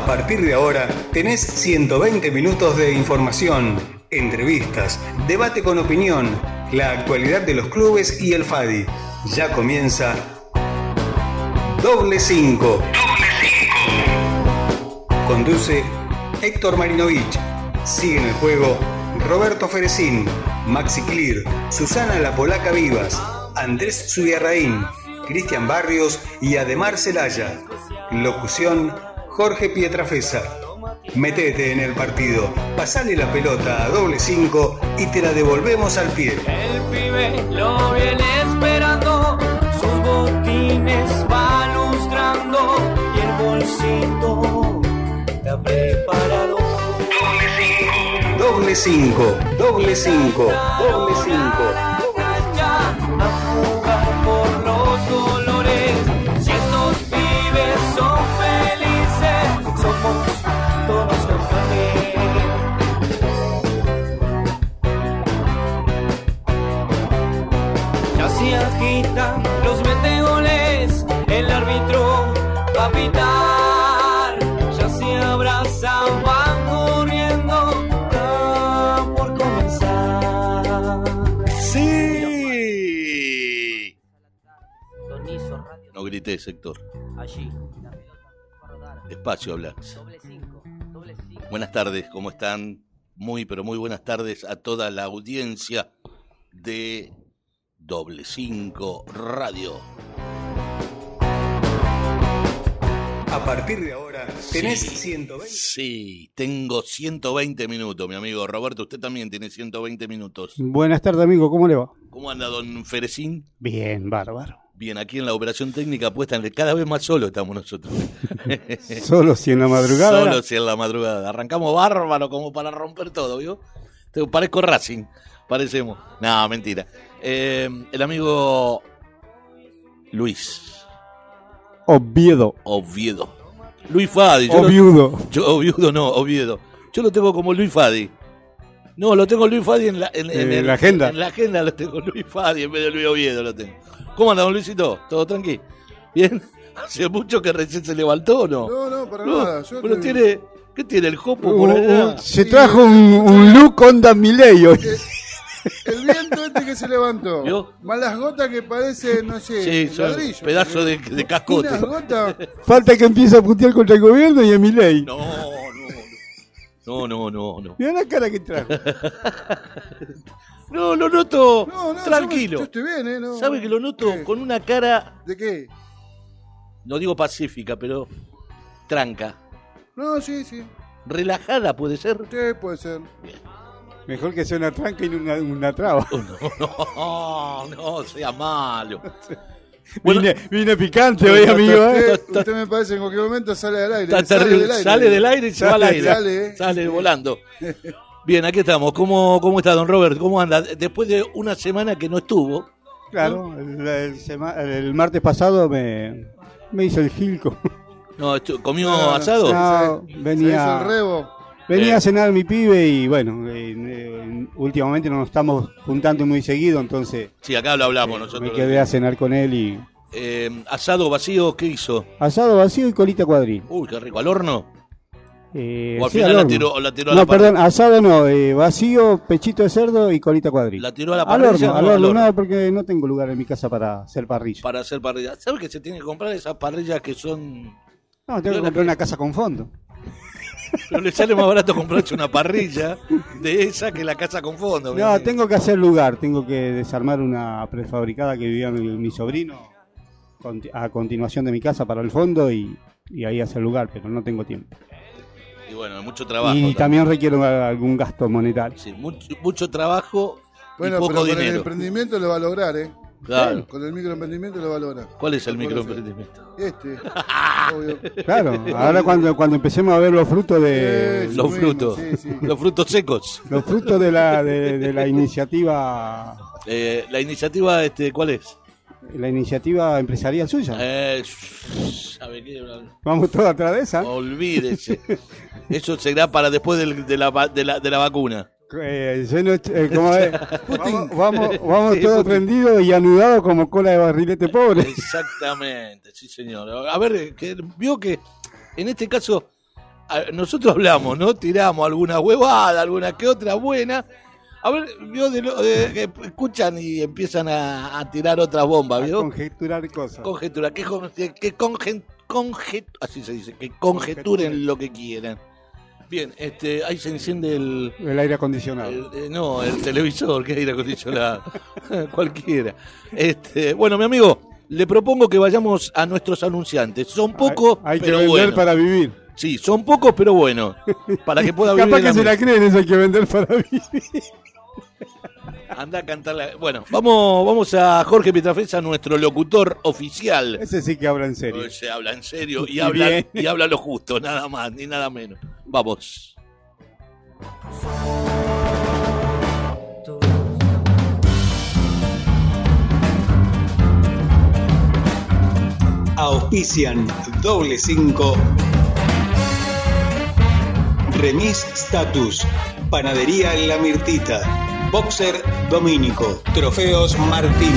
A partir de ahora tenés 120 minutos de información, entrevistas, debate con opinión, la actualidad de los clubes y el FADI. Ya comienza Doble 5. Conduce Héctor Marinovich. Sigue en el juego Roberto Ferecín, Maxi Clear, Susana La Polaca Vivas, Andrés Zubiarraín, Cristian Barrios y Ademar Celaya. Locución Jorge Pietrafesa. Metete en el partido, pasale la pelota a doble 5 y te la devolvemos al pie. El pibe lo viene esperando, sus botines va lustrando y el bolsito está preparado. Doble 5, doble 5, doble 5, doble 5. Grité, sector. Allí. Espacio hablar. Buenas tardes, ¿cómo están? Muy, pero muy buenas tardes a toda la audiencia de Doble 5 Radio. A partir de ahora tenés 120. Sí, tengo 120 minutos, mi amigo Roberto. Usted también tiene 120 minutos. Buenas tardes, amigo. ¿Cómo le va? ¿Cómo anda, don Ferecín? Bien, bárbaro. Bien, aquí en la operación técnica puesta en el- cada vez más solo estamos nosotros. Solo si en la madrugada. Solo si en la madrugada. Arrancamos bárbaro como para romper todo, ¿vio? Te- Parezco Racing, parecemos. No, mentira. Eh, el amigo Luis Oviedo. Oviedo. Luis Fadi. yo lo- Oviudo. yo, Oviedo no, Oviedo. Yo lo tengo como Luis Fadi. No, lo tengo Luis Fadi en la, en, en En el- la agenda. En la agenda lo tengo Luis Fadi en vez de Luis Oviedo lo tengo. ¿Cómo anda, don Luisito? ¿Todo tranqui? ¿Bien? ¿Hace mucho que recién se levantó o no? No, no, para No, nada. Yo pero te- tiene... ¿Qué tiene el jopo Uh, por allá? uh, se trajo un, un look Honda Miley hoy. El viento este que se levantó. ¿Vio? Malas gotas que parece, no sé, Sí, ladrillo. pedazos de, de cascote. Unas gotas. Falta que empiece a putear contra el gobierno y a Milei. No, no, no, no, no. Mira la cara que trajo. No, lo noto No, no, tranquilo. Yo, yo estoy bien, ¿eh? No. ¿Sabe que lo noto ¿Qué? con una cara, ¿De qué? no digo pacífica, pero tranca? No, sí, sí. Relajada puede ser. Sí, puede ser. Mejor que sea una tranca y no una, una traba. No, no, sea malo. Bueno, Vine, vine picante hoy, amigo. ¿eh? Usted, usted me parece en cualquier momento sale aire. del aire. Sale del aire y se va al aire. Sale, Sale, eh. volando. Bien, aquí estamos. ¿Cómo, ¿Cómo está, don Robert? ¿Cómo anda? Después de una semana que no estuvo. Claro, el, el sema- el martes pasado me, me hizo el gilco. No, ¿Comió No, asado? No, Se hizo venía, el rebo. venía Eh. a cenar mi pibe y bueno, eh, eh, últimamente no nos estamos juntando muy seguido, entonces Sí, acá lo hablamos nosotros. me quedé a cenar con él y Eh, asado vacío, ¿qué hizo? asado vacío y colita cuadril. Uy, qué rico. ¿Al horno? Eh, ¿O al sí, final al la tiró, la tiró a No, la perdón, asado no, eh, vacío, pechito de cerdo y colita cuadril. ¿La tiró a la Al parrilla? al No, horno, al horno. no, porque no tengo lugar en mi casa para hacer parrilla. Para hacer parrilla. ¿Sabes que se tiene que comprar esas parrillas que son... No, tengo que comprar una casa con fondo. Pero le sale más barato comprarse una parrilla de esa que la casa con fondo. No, amigo. tengo que hacer lugar, tengo que desarmar una prefabricada que vivía mi, mi sobrino a continuación de mi casa para el fondo y, y ahí hacer lugar, pero no tengo tiempo. Y bueno, mucho trabajo. y también requiero algún gasto monetario. Sí, mucho, mucho trabajo Bueno, y pero poco con el dinero. emprendimiento lo va a lograr, ¿eh? Claro. Con el microemprendimiento lo va a lograr. ¿Cuál es el microemprendimiento? Este. Obvio. Claro, ahora cuando, cuando empecemos a ver los frutos de Sí, Los frutos. sí, sí. Los frutos secos. los frutos de la de, de la iniciativa Eh, la iniciativa, este, ¿cuál es? La iniciativa empresarial suya. Eh. Vamos todos atrás de esa. Olvídese. Eso será para después del- de, la, de, la, de la vacuna. Eh, no- eh, ¿cómo es? vamos vamos, todos prendidos y anudados como cola de barrilete pobre. Exactamente, sí señor. A ver, que, vio que en este caso nosotros hablamos, ¿no? Tiramos alguna huevada, alguna que otra buena. A ver, vio de lo- de- que escuchan y empiezan a, a tirar otras bombas, A ¿vio? conjeturar cosas. Conjetura, que, que, que conjen- conjet- así se dice, que conjeturen lo que quieran. Bien, este, ahí se enciende el, El aire acondicionado. el- eh, no, el televisor, que aire acondicionado, cualquiera. Este, bueno, mi amigo, le propongo que vayamos a nuestros anunciantes. Son pocos, hay, hay que pero vender buenos. para vivir. Sí, son pocos, pero buenos. Para que pueda vivir Capaz de que la se la creen, eso hay que vender para vivir. Anda a cantarla. Bueno, vamos, vamos a Jorge Pietrafesa, nuestro locutor oficial. Ese sí que habla en serio. Se habla en serio y Y habla, bien. y habla lo justo, nada más ni nada menos. Vamos. Auspician doble 5. Remis Status. Panadería La Mirtita. Boxer Domínico. Trofeos Martín.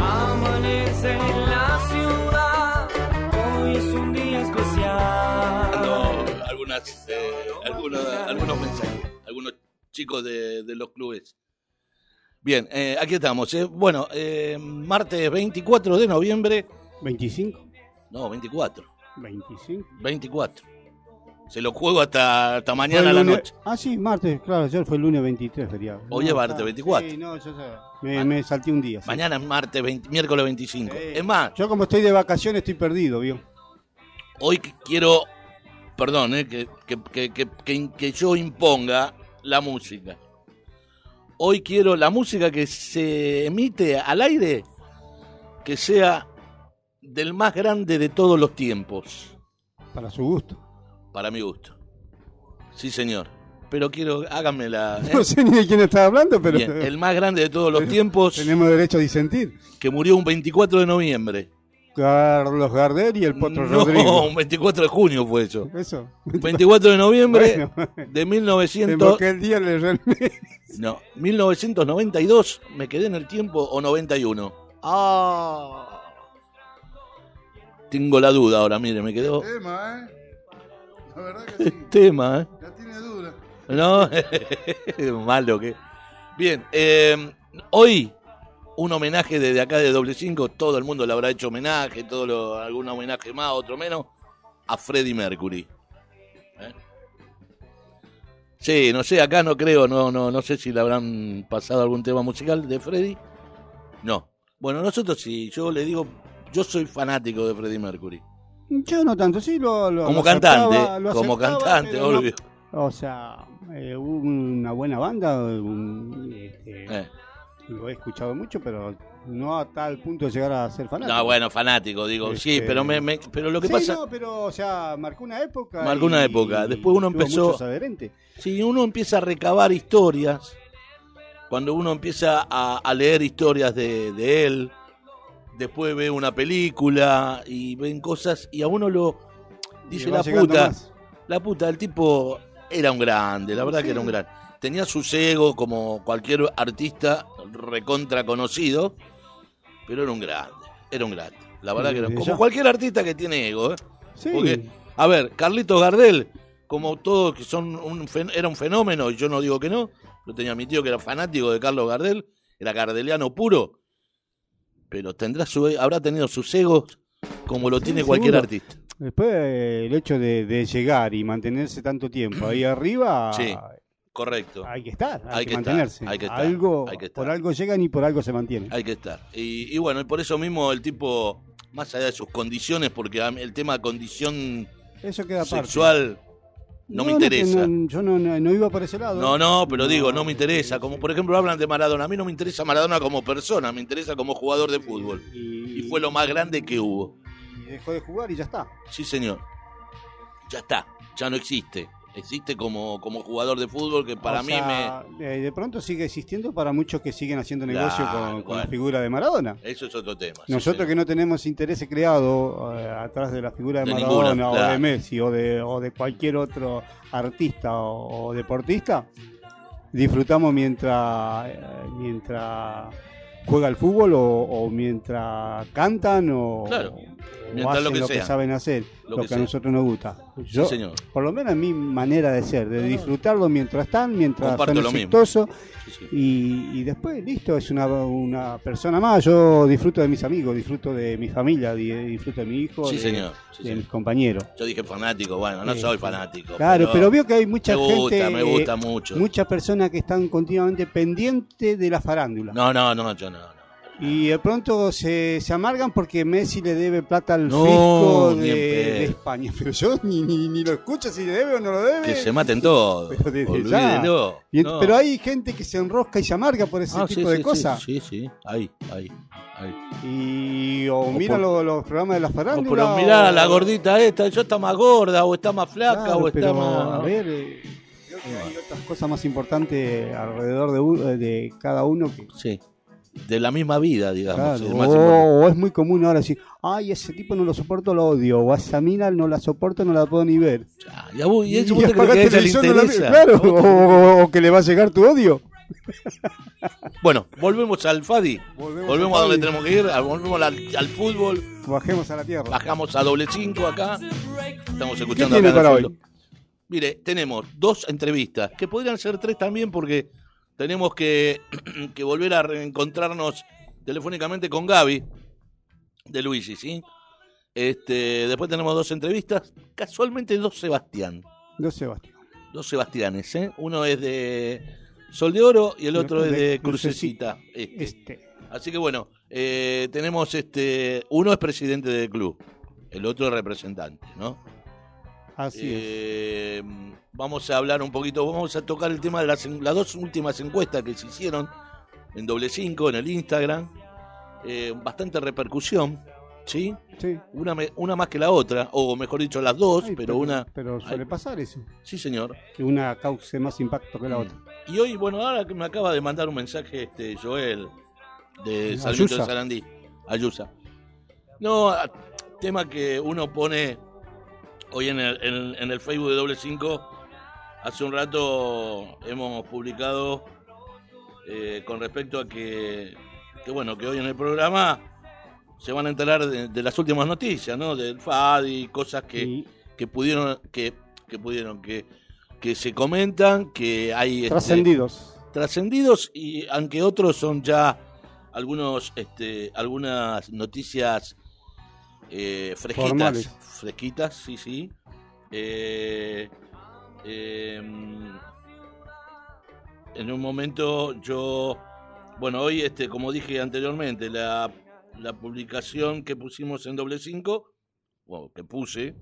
Amanece en la ciudad, hoy es un día especial. Algunas, eh, algunos, algunos mensajes, algunos chicos de, de los clubes. Bien, eh, aquí estamos. eh. Bueno, eh, martes 24 de noviembre. 25, No, 24. 25. 24. Se lo juego hasta, hasta mañana a la lunes- noche. Ah, sí, martes, claro, ayer fue el lunes 23 feriado. Hoy es martes está- 24. Sí, no, yo sé. Me, me salté un día. sí. Mañana es martes, 20 miércoles 25. Sí. Es más, Yo como estoy de vacaciones estoy perdido, ¿vio? hoy qu- quiero, perdón, eh, que, que, que- que yo imponga la música. Hoy quiero la música que se emite al aire, que sea del más grande de todos los tiempos, Para su gusto. para mi gusto. Sí, señor. Pero quiero, háganme la... ¿eh? No sé ni de quién está hablando, pero Bien, el más grande de todos los tiempos, tenemos derecho a disentir. que murió un 24 de noviembre. Carlos Gardel y el Potro no, Rodrigo. un 24 de junio fue eso. Eso. 24 de noviembre Bueno, de te 1900, invoqué el día le no, 1992, me quedé en el tiempo, o 91. Ah. Tengo la duda ahora, mire, me quedó Tema, ¿eh? La verdad que sí. tema, ¿eh? La tiene dura. No, malo que. Bien, eh, hoy un homenaje desde acá de Doble 5, todo el mundo le habrá hecho homenaje, todo lo, algún homenaje más, otro menos, a Freddie Mercury. ¿Eh? Sí, no sé, acá no creo, no, no, no sé si le habrán pasado algún tema musical de Freddie. No. Bueno, nosotros sí, yo le digo, yo soy fanático de Freddie Mercury. Yo no tanto, sí lo. lo- Como lo cantante, aceptaba, lo como cantante, obvio. o sea, eh, una buena banda, un- este, Eh. Lo he escuchado mucho, pero no a tal punto de llegar a ser fanático. No, bueno, fanático, digo, sí, Este- pero me, me- pero lo que sí, pasa, no, pero, o sea, marcó una época. Marcó una época. Después uno empezó- si uno empieza a recabar historias, cuando uno empieza a, a leer historias de, de él, después ve una película y ven cosas y a uno lo dice la puta, más. la puta, el tipo era un grande, la verdad Sí. que era un grande. Tenía su ego como cualquier artista recontra conocido, pero era un grande, era un grande. La verdad que era como cualquier artista que tiene ego, ¿eh? Sí, Porque, a ver, Carlitos Gardel, como todos que son un era un fenómeno, y yo no digo que no, yo tenía a mi tío que era fanático de Carlos Gardel, era gardeliano puro, pero tendrá su, habrá tenido sus egos como lo Sí, tiene cualquier seguro. artista. Después el hecho de, de llegar y mantenerse tanto tiempo ahí arriba, Sí, Correcto, hay que estar, hay, Hay que, que estar, mantenerse. hay que estar, algo, hay que estar. Por algo llegan y por algo se mantienen. hay que estar. Y, y bueno, y por eso mismo el tipo, más allá de sus condiciones, porque el tema condición Eso queda aparte. sexual no, me interesa. no- yo no, iba por ese lado. No, no, pero digo, no me interesa. Como por ejemplo hablan de Maradona. A mí no me interesa Maradona como persona, me interesa como jugador de fútbol. Y, Y fue lo más grande que hubo. y dejó de jugar y ya está. Sí, señor. Ya está, ya no existe. Existe como, como jugador de fútbol que para O mí sea, eh, de pronto sigue existiendo para muchos que siguen haciendo negocio Claro, con, con bueno. la figura de Maradona. me... Eso es otro tema. Nosotros que no tenemos interés creado eh, atrás de la figura de, De Maradona o claro. de Messi o de, o de cualquier otro artista o, o deportista, disfrutamos mientras, eh, mientras juega el fútbol o, o mientras cantan o, Claro, o hacen lo que lo que saben hacer, Lo que a nosotros nos gusta. Yo, sí, señor. por lo menos es mi manera de ser, de No, disfrutarlo mientras están, mientras son exitosos Sí, sí. y, y después listo, es una, una persona más. Yo disfruto de mis amigos, disfruto de mi familia, di- disfruto de mi hijo, Sí, de, señor. De mis compañeros. Yo dije fanático, bueno, no soy sí. fanático. Claro, pero, veo que hay mucha me gusta, gente, me gusta mucho. muchas personas que están continuamente pendientes de la farándula. No, no, no, yo no. no. Y de pronto se, se amargan porque Messi le debe plata al No, fisco de, España. Pero yo ni, ni, ni lo escucho si le debe o no lo debe. Que se maten todos. Pero desde ya. Olvídelo. Y ent- No. Pero hay gente que se enrosca y se amarga por ese Ah, tipo sí, de sí, cosas. Sí, sí, sí. Ahí, ahí, ahí. Y o, O mira por- lo- los programas de la No, farándula. pero mirá, o- la gordita esta, yo está más gorda, o está más flaca, Claro, o está pero, más. A ver, eh, creo que hay otras cosas más importantes alrededor de, de cada uno que, Sí. De la misma vida, digamos. Claro, es más importante. o, o es muy común ahora decir, ay, ese tipo no lo soporto, lo odio, o a esa mina no la soporto, no la puedo ni ver. Ah, y a vos, y eso Y vos te crees que a ella le televisor, no la interesa. claro, ¿A vos te- o, o que le va a llegar tu odio. Bueno, volvemos al Fadi. Volvemos Volvemos, al a donde Fadi. tenemos que ir, volvemos al, al fútbol, Bajemos a la tierra. bajamos a doble cinco acá. Estamos ¿Qué escuchando tiene acá para hoy? Mire, tenemos dos entrevistas, que podrían ser tres también porque tenemos que, que volver a reencontrarnos telefónicamente con Gaby de Luigi, ¿sí? Este, después tenemos dos entrevistas, casualmente dos Sebastián, No, Sebastián. dos Sebastianes, ¿eh? Uno es de Sol de Oro y el otro es de de Crucecita. este. Este. Así que bueno, eh, tenemos este, uno es presidente del club, el otro es representante, ¿no? Así es. Vamos a hablar un poquito, vamos a tocar el tema de las, las dos últimas encuestas que se hicieron en doble cinco, en el Instagram. Eh, bastante repercusión, ¿sí? Sí. Una, me- una más que la otra, o mejor dicho, las dos, Ay, pero, una... Pero suele Ay. pasar eso. Sí, señor. Que una cause más impacto que la otra. Y hoy, bueno, ahora que me acaba de mandar un mensaje este Joel de Sarmiento de. Sarandí, Ayusa. No, tema que uno pone hoy en el, en, en el Facebook de Doble 5. Hace un rato hemos publicado eh, con respecto a que, que, bueno, que hoy en el programa se van a enterar de, de las últimas noticias, ¿no? Del FADI, cosas que, que pudieron, que, que pudieron, que, que se comentan, que hay este, trascendidos. trascendidos y aunque otros son ya algunos este algunas noticias eh, fresquitas Formales. fresquitas sí sí Eh, eh, en un momento yo bueno hoy este como dije anteriormente la, la publicación que pusimos en doble cinco o que puse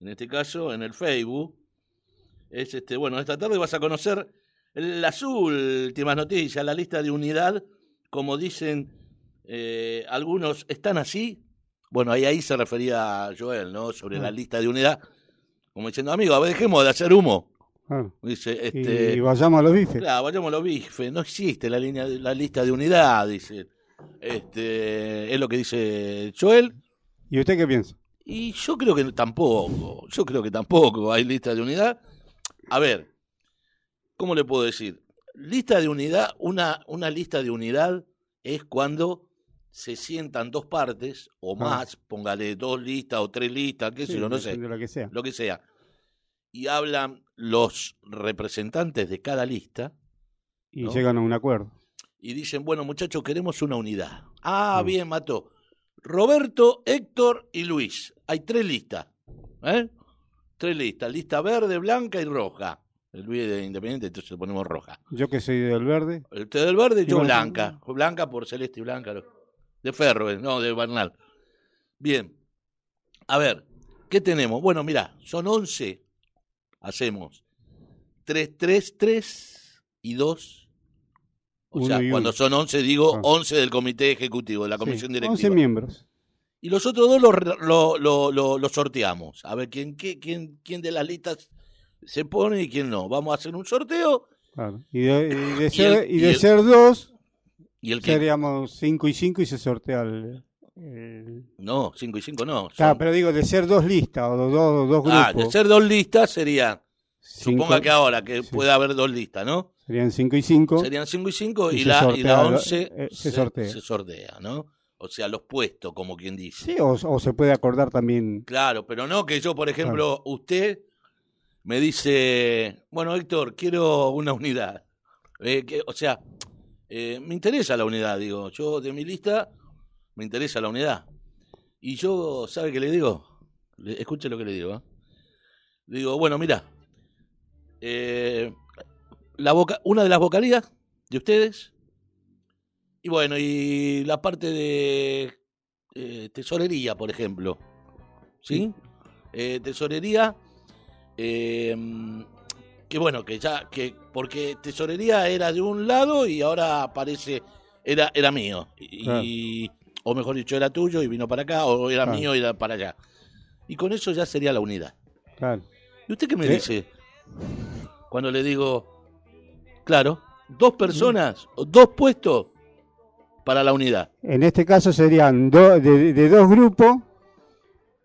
en este caso en el Facebook es este bueno esta tarde vas a conocer las últimas noticias, la lista de unidad, como dicen eh, algunos, ¿están así? Bueno, ahí, ahí se refería Joel, ¿no? Sobre la Ah. lista de unidad, como diciendo, amigo, a ver, dejemos de hacer humo. Ah, Dice, y, este, y vayamos a los bifes. claro, vayamos a los bifes, no existe la, línea, la lista de unidad, dice. Este, es lo que dice Joel. ¿Y usted qué piensa? Y yo creo que tampoco, yo creo que tampoco hay lista de unidad. A ver, ¿cómo le puedo decir? Lista de unidad, una, una lista de unidad es cuando se sientan dos partes o Ah. más, póngale dos listas o tres listas, qué sé Sí, yo, no sé, lo que sea. lo que sea, y hablan los representantes de cada lista Y ¿no? llegan a un acuerdo. y dicen, bueno muchachos, queremos una unidad. Ah, Mm. bien, mató. Roberto, Héctor y Luis. Hay tres listas. ¿eh? Tres listas. Lista verde, blanca y roja. El Luis es de Independiente, entonces le ponemos roja. Yo que soy del verde, Usted del verde, yo blanca. Blanca por celeste y blanca. De ferro, eh, no, de Bernal. Bien. A ver, ¿qué tenemos? Bueno, mira, son 11. Hacemos 3, 3, 3 y 2. O Uno sea, y cuando uno. son 11, digo Ah. 11 del comité ejecutivo, de la comisión sí, directiva. 11 miembros. Y los otros dos los lo, lo, lo- lo sorteamos. A ver quién, qué- quién, quién de las listas se pone y quién no. Vamos a hacer un sorteo Claro. Y de, y de Y ser, el- y y de el- ser dos, y el que... seríamos 5 y 5 y se sortea el. el- No, 5 y 5 no. Claro, son- pero digo, de ser dos listas o dos, dos grupos. Ah, de ser dos listas sería, cinco- suponga que ahora que sí. puede haber dos listas, ¿no? Serían 5 y 5. Serían 5 y 5 y, Y la, y sortea, la lo- 11 eh, se sortea. se sortea, ¿no? O sea, los puestos, como quien dice. Sí, o, o se puede acordar también. Claro, pero no que yo, por ejemplo, usted me dice, bueno, Héctor, quiero una unidad. Eh, que, o sea, eh, me interesa la unidad, digo. Yo de mi lista me interesa la unidad. Y yo, ¿sabe qué le digo? Le- escuche lo que le digo. ¿eh? Le digo, bueno, mira, eh, la boca, una de las vocalías de ustedes, y bueno, y la parte de eh, tesorería, por ejemplo. ¿Sí? Eh, tesorería, eh, que bueno, que ya, que porque tesorería era de un lado y ahora aparece, era, era mío. Y, O mejor dicho, era tuyo y vino para acá, o era Claro. mío y era para allá. Y con eso ya sería la unidad. Claro. ¿Y usted qué me dice? Cuando le digo, claro, dos personas, o dos puestos para la unidad. En este caso serían do- de, de dos grupos.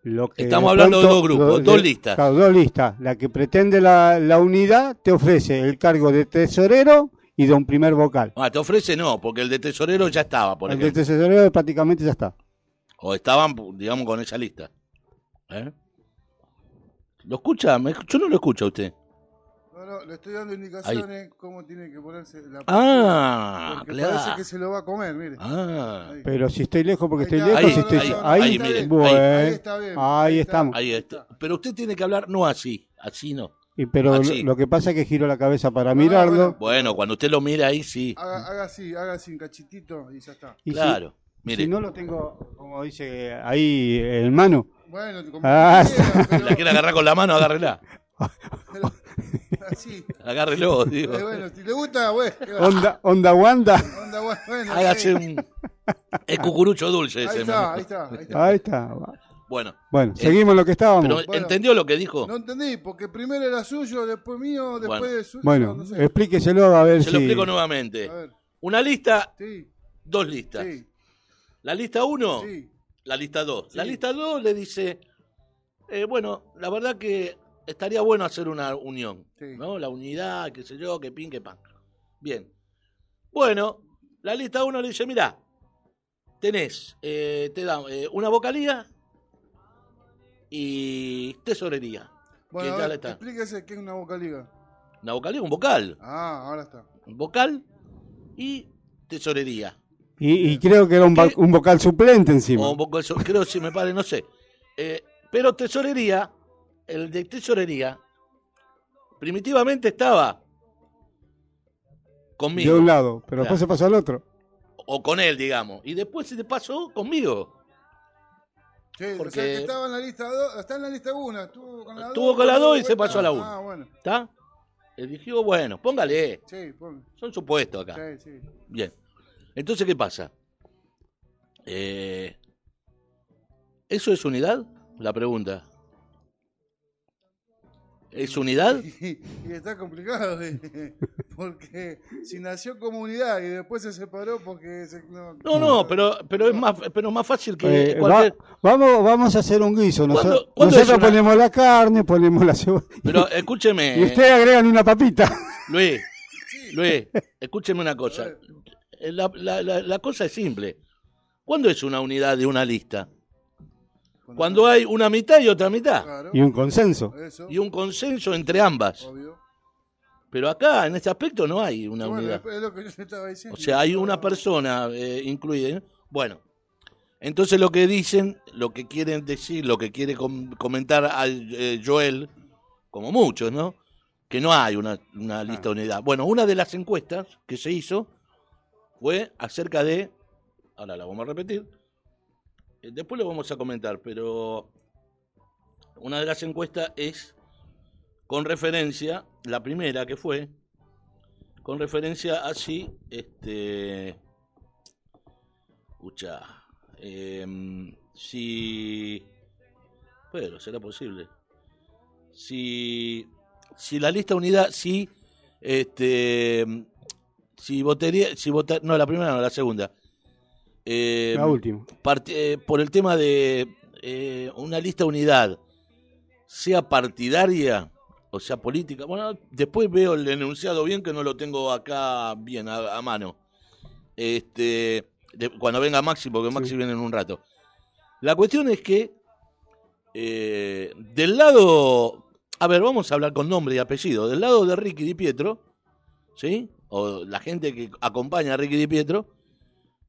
Lo que Estamos hablando de dos grupos, do- dos listas. Claro, dos listas. La que pretende la, la unidad te ofrece el cargo de tesorero y de un primer vocal. Ah, te ofrece no, porque el de tesorero ya estaba, por el de tesorero prácticamente ya está. O estaban, digamos, con esa lista. ¿Eh? ¿Lo escucha? Me- Yo no lo escucho a usted. No, le estoy dando indicaciones cómo tiene que ponerse la Ah, Porque claro. parece que se lo va a comer, mire. Ah, Ahí. Pero si estoy lejos porque Ahí estoy está, lejos, ahí, si estoy ahí, ahí, ahí, mire, bueno, ahí. Ahí está bien. ahí está. estamos. ahí está. Pero usted tiene que hablar no así, así no. Y pero lo, que pasa es que giro la cabeza para Ah, mirarlo. bueno. Bueno, cuando usted lo mira ahí sí. Haga, haga así, haga así un cachitito y ya está. Y si- Claro. Mire, si, no lo tengo, como dice ahí en mano, Bueno, como Ah, quiera, pero, la quiere agarrar con la mano, agárrela. Así. Agárrelo, digo. Eh, bueno, si le gusta, bueno. onda, onda Wanda. Onda, bueno, bueno, Hágase un. Es cucurucho dulce Ahí ese. está, man. ahí está, ahí está. Ahí está. Bueno, Bueno, seguimos lo que estábamos. pero Bueno. ¿entendió lo que dijo? No entendí, porque primero era suyo, después mío, después Bueno. de suyo. bueno, no sé. explíqueselo a ver Se si. lo explico nuevamente. A ver, Una lista, sí, dos listas. sí, La lista 1, sí. la lista 2. La lista 2 le dice, eh, bueno, la verdad que estaría bueno hacer una unión, Sí. ¿no? La unidad, qué sé yo, que pin, que pan. Bien. Bueno, la lista 1 le dice, mira, tenés, eh, te da eh, una vocalía y tesorería. Bueno, que ya ver, está. explíquese qué es una vocaliga. Una vocalía, un vocal. Ah, ahora está. Un vocal y tesorería. Y, y creo que era un, un vocal suplente encima. O un vocal, so- creo si me pare, no sé. Eh, pero tesorería, el de tesorería, primitivamente estaba conmigo. de un lado, pero después se pasó al otro. O con él, digamos. Y después se te pasó conmigo. Sí, o sea Porque- que estaba en la lista 2, está en la lista 1, estuvo con la 2. Estuvo con la dos y se pasó a la uno. Ah, bueno. ¿Está? Eligió, bueno, póngale. Sí, pon- Son supuestos acá. sí, sí. Bien. Entonces, ¿qué pasa? Eh, ¿Eso es unidad? La pregunta. ¿Es unidad? Y, y está complicado, eh, porque si nació como unidad y después se separó porque... Se, no, No, no, pero, pero es más, pero es más fácil que Eh, cualquier- va- vamos, vamos a hacer un guiso. ¿Cuándo- cuándo nosotros una- ponemos la carne, ponemos la cebolla. Pero escúcheme, Y ustedes agregan una papita. Luis, Luis, escúcheme una cosa. La, la- la- la cosa es simple. ¿Cuándo es una unidad de una lista? Cuando hay una mitad y otra mitad. Claro, Y un consenso. eso, Y un consenso entre ambas. obvio. Pero acá, en este aspecto, no hay una Bueno, unidad. es lo que yo le estaba diciendo. O sea, hay una persona eh, incluida. ¿eh? Bueno, entonces lo que dicen, lo que quieren decir, lo que quiere com- comentar a eh, Joel, como muchos, ¿no? Que no hay una, una lista de unidad. Bueno, una de las encuestas que se hizo fue acerca de, ahora la vamos a repetir, después lo vamos a comentar, pero una de las encuestas es con referencia, la primera que fue, con referencia a si, este, escucha, em, si, pero será posible, si, si la lista unidad, si, este, si votaría, si vota, no, la primera no, la segunda, Em, La última. eh, por el tema de eh, una lista unidad sea partidaria o sea, política. Bueno, después veo el enunciado bien que no lo tengo acá bien a, mano. Este, cuando venga Maxi, porque Maxi viene en un rato. La cuestión es que eh, del lado, a ver, vamos a hablar con nombre y apellido. Del lado de Ricky Di Pietro, ¿sí? O la gente que acompaña a Ricky Di Pietro,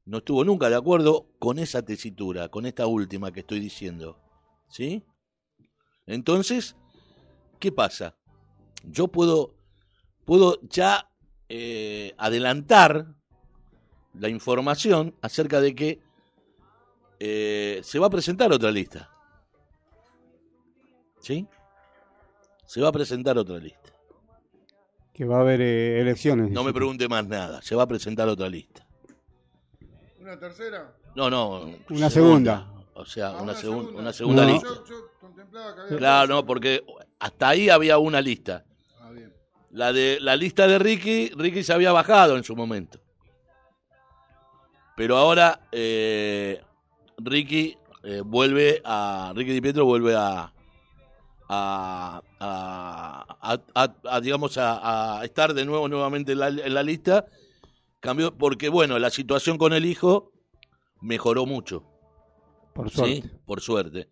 no estuvo nunca de acuerdo con esa tesitura, con esta última que estoy diciendo, ¿sí? Entonces, ¿qué pasa? Yo puedo, puedo ya eh, adelantar la información acerca de que eh, se va a presentar otra lista. ¿Sí? Se va a presentar otra lista. Que va a haber eh, elecciones. No me pregunte más nada. Se va a presentar otra lista. ¿Una tercera? No, no. Una segunda. O sea, ah, una, segunda. una segunda lista. claro, no, porque hasta ahí había una lista. Ah, bien. La de la lista de Ricky, Ricky se había bajado en su momento. Pero ahora eh, Ricky eh, vuelve a. Ricky Di Pietro vuelve a. A, a, digamos a, estar de nuevo nuevamente en la, lista cambió porque bueno la situación con el hijo mejoró mucho por suerte por suerte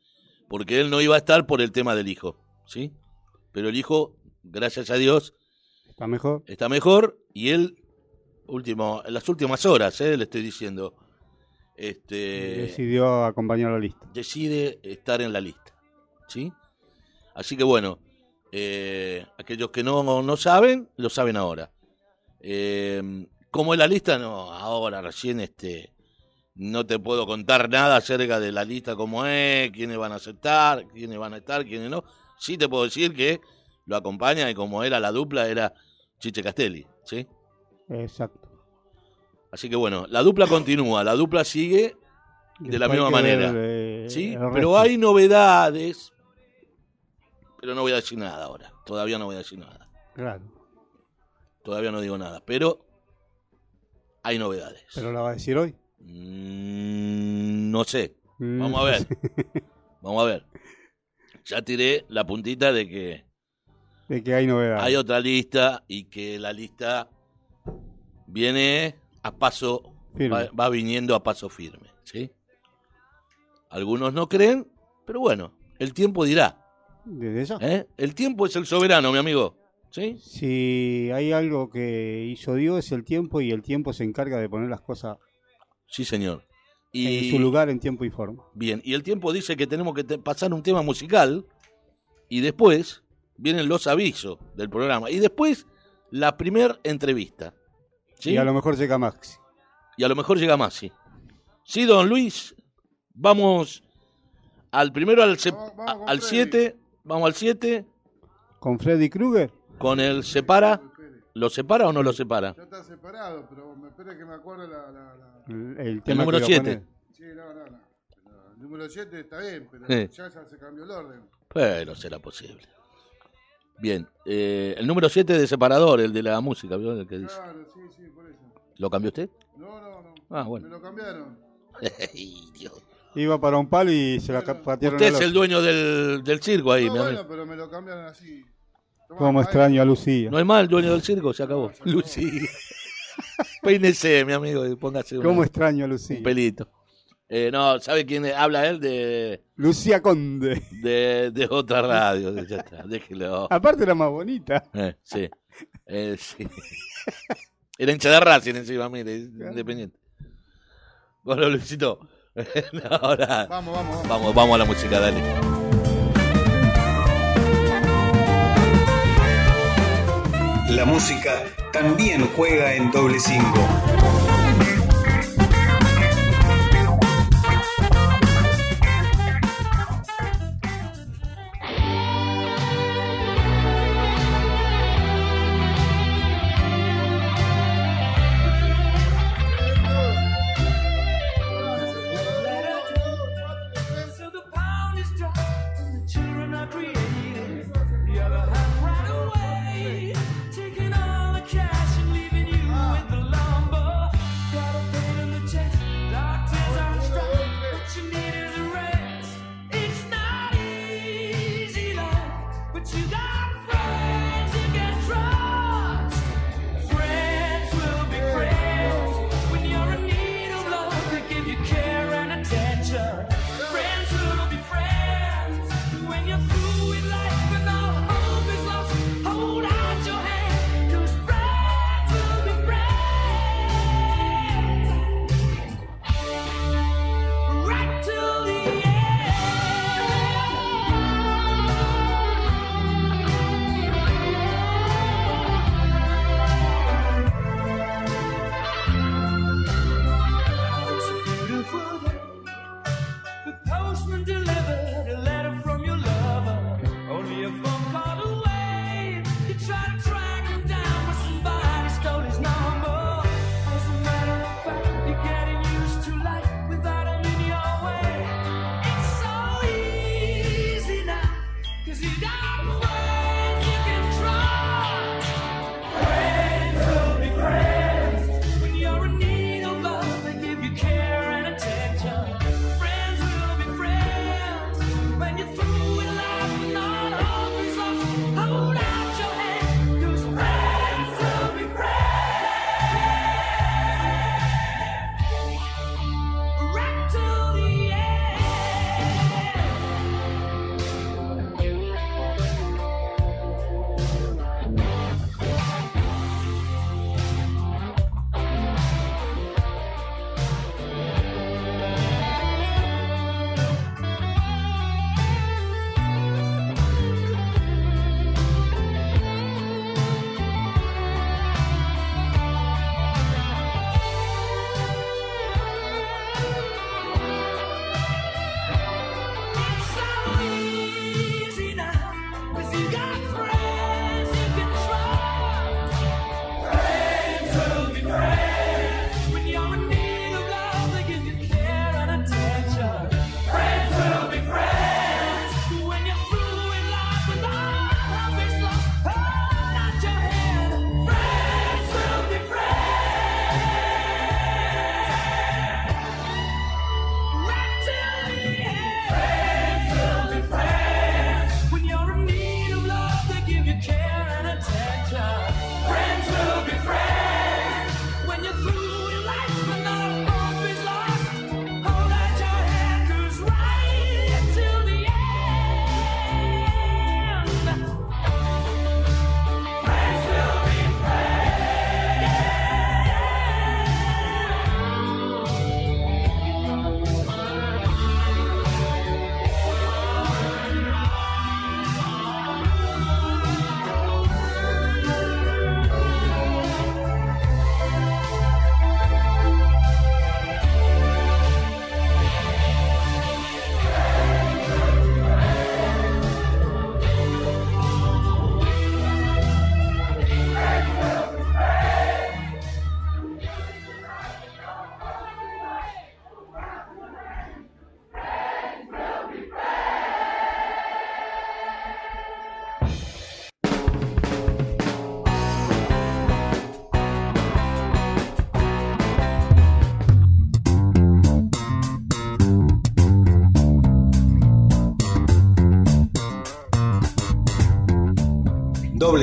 porque él no iba a estar por el tema del hijo sí pero el hijo gracias a Dios está mejor está mejor y él último en las últimas horas eh, le estoy diciendo este, Decidió acompañar la lista. Decide estar en la lista. ¿Sí? Así que bueno, eh, aquellos que no, no saben, lo saben ahora. Eh, ¿Cómo es la lista? No, ahora recién este, no te puedo contar nada acerca de la lista, cómo es, quiénes van a aceptar, quiénes van a estar, quiénes no. Sí te puedo decir que lo acompaña y como era la dupla, era Chiche Castelli, ¿sí? Exacto. Así que bueno, la dupla continúa, la dupla sigue de la misma manera. Eh, ¿Sí? Pero hay novedades. Pero no voy a decir nada ahora. Todavía no voy a decir nada. Claro. Todavía no digo nada. Pero hay novedades. ¿Pero la va a decir hoy? Mm, no sé. Mm. Vamos a ver. Vamos a ver. Ya tiré la puntita de que. De que hay novedades. Hay otra lista y que la lista viene a paso, va, viniendo a paso firme, ¿sí? Algunos no creen, pero bueno, el tiempo dirá. ¿Eh? El tiempo es el soberano, mi amigo. ¿Sí? Si hay algo que hizo Dios es el tiempo y el tiempo se encarga de poner las cosas sí, señor. Y, en su lugar en tiempo y forma. Bien, y el tiempo dice que tenemos que pasar un tema musical y después vienen los avisos del programa y después la primera entrevista. Y a lo mejor llega Maxi. Y a lo mejor llega Maxi. Sí, don Luis, vamos al primero al 7, vamos, al 7. ¿Con Freddy Krueger? Con el separa. ¿Lo separa o no lo separa? Ya está separado, pero me espera que me acuerde la, la, El, tema número 7. Sí, no, no, no. El número 7 está bien, pero ya, ya se cambió el orden. Pero será posible. Bien, eh, el número 7 de separador, el de la música, ¿vio? El que dice. Claro, sí, sí, por eso. ¿Lo cambió usted? No, no, no. Ah, bueno. Me lo cambiaron. Dios. Iba para un palo y se la patearon. Usted es el dueño del, del circo ahí, no, bueno, pero me lo cambiaron así. Como extraño a Lucía. No es mal el dueño del circo, se acabó. Lucía. Peínese, mi amigo, y póngase ¿Cómo extraño a Lucía? Un pelito. Eh, no, ¿sabe quién habla él? De. Lucía Conde. De, de otra radio. Ya está, déjelo. Aparte era más bonita. Eh, sí. Eh, sí. Era hincha de Racing encima, mire, independiente. Bueno, Luisito. Ahora. Vamos, vamos, vamos. Vamos, vamos a la música, dale. La música también juega en doble cinco.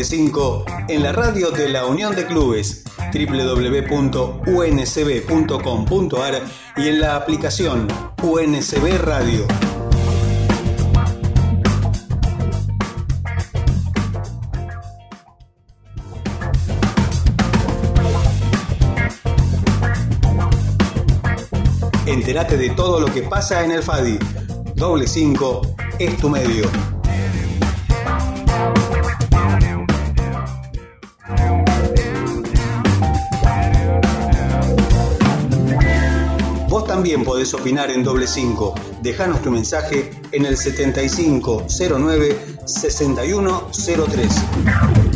5 en la radio de la Unión de Clubes www.uncb.com.ar y en la aplicación UNCB Radio. Entérate de todo lo que pasa en el FADI. Doble 5 es tu medio. También podés opinar en doble 5. Dejanos tu mensaje en el 7509 6103.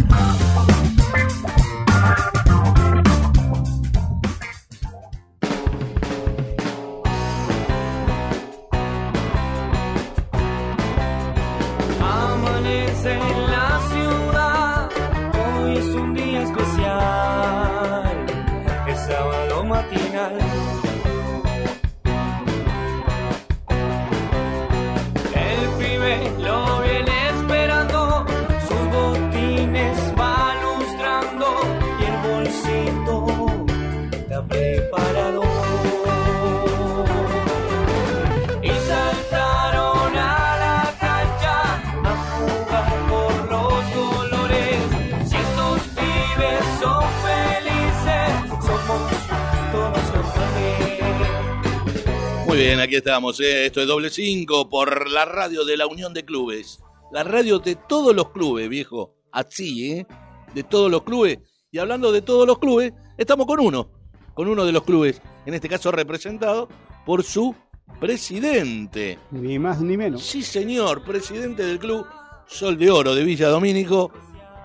Bien, aquí estamos. ¿eh? Esto es doble 5 por la radio de la Unión de Clubes. La radio de todos los clubes, viejo. Así, ¿eh? De todos los clubes. Y hablando de todos los clubes, estamos con uno. Con uno de los clubes. En este caso representado por su presidente. Ni más ni menos. Sí, señor, presidente del club Sol de Oro de Villa Domínico.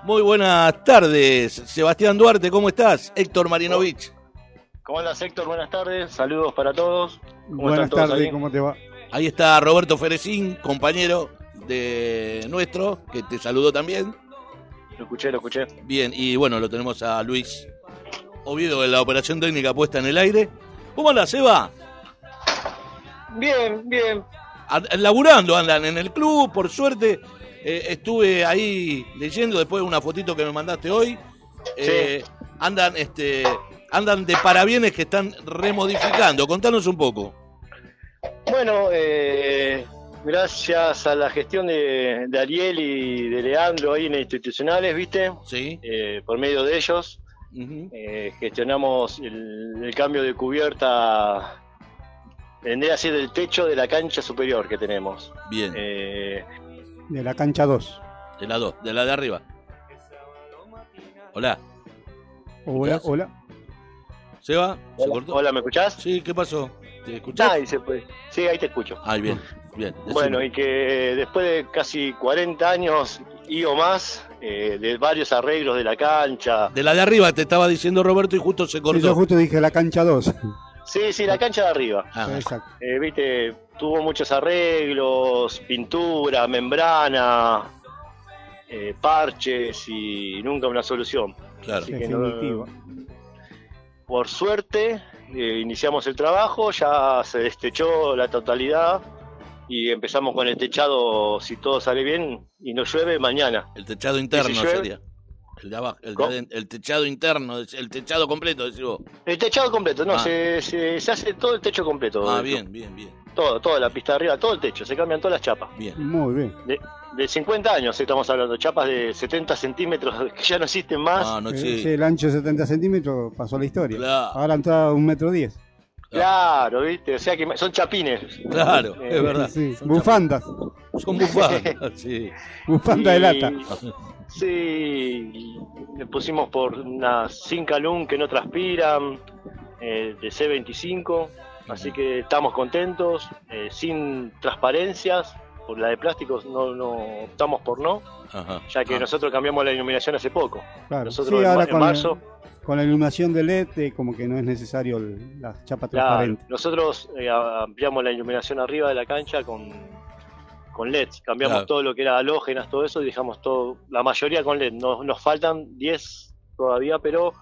Muy buenas tardes, Sebastián Duarte, ¿cómo estás? Héctor Marinovich. ¿Cómo andas, Héctor? Buenas tardes, saludos para todos. ¿Cómo Buenas tardes? ¿cómo te va? Ahí está Roberto Ferecín, compañero de nuestro, que te saludó también. Lo escuché, lo escuché. Bien, y bueno, lo tenemos a Luis Oviedo en la operación técnica puesta en el aire. ¿Cómo anda, Seba? Bien, bien. An- Laburando andan en el club, por suerte. eh, estuve ahí leyendo después una fotito que me mandaste hoy. Eh, Andan, este, andan de parabienes que están remodificando. Contanos un poco. Bueno, eh, gracias a la gestión de, de Ariel y de Leandro ahí en institucionales, ¿viste? Sí. Eh, por medio de ellos, eh, gestionamos el, el cambio de cubierta, vendría a ser el techo de la cancha superior que tenemos. Bien. Eh, De la cancha 2. De la 2, de la de arriba. Hola. Hola, hola. ¿Seba? ¿Se hola, cortó? hola, ¿me escuchás? Sí, ¿qué pasó? ¿Te escuchás? Ah, y se puede. Sí, ahí te escucho. Ay, bien, bien. Bueno, y que después de casi 40 años y o más, eh, de varios arreglos de la cancha, De la de arriba te estaba diciendo Roberto y justo se Sí, cortó. yo justo dije la cancha 2. sí, sí, la cancha de arriba, Ah, Exacto. eh, viste, tuvo muchos arreglos, pintura, membrana, eh, parches y nunca una solución. claro. Sí. que no- Definitiva. Por suerte, eh, iniciamos el trabajo, ya se destechó la totalidad y empezamos con el techado, si todo sale bien y no llueve, mañana. El techado interno ¿Y si llueve? sería. El de abajo, el, de el techado interno, el techado completo, decís vos. El techado completo, no, Ah. se, se, se hace todo el techo completo. Ah, bien, bien, bien. Todo, toda la pista de arriba, todo el techo, se cambian todas las chapas. Bien. Muy bien. De, de 50 años estamos hablando, chapas de 70 centímetros que ya no existen más. Ah, no, Eh, sí. sí, el ancho de 70 centímetros pasó la historia. Claro. Ahora entra un metro 10. Claro, ¿viste? O sea que son chapines. Claro, Eh, es verdad. Sí, Son bufandas. Son bufandas, sí. Bufanda de lata. Sí, le pusimos por unas Cincalum que no transpiran, eh, de C25, así que estamos contentos, eh, sin transparencias, por la de plásticos no, no optamos por no, Ajá. ya que Ah, nosotros cambiamos la iluminación hace poco. Claro. Nosotros Sí, en, ahora en con, marzo, con la iluminación de LED, eh, como que no es necesario el- la chapa claro, transparente. nosotros eh, ampliamos la iluminación arriba de la cancha con, con LED, cambiamos Claro. todo lo que era halógenas, todo eso, y dejamos todo, la mayoría con LED, nos, nos faltan 10 todavía, pero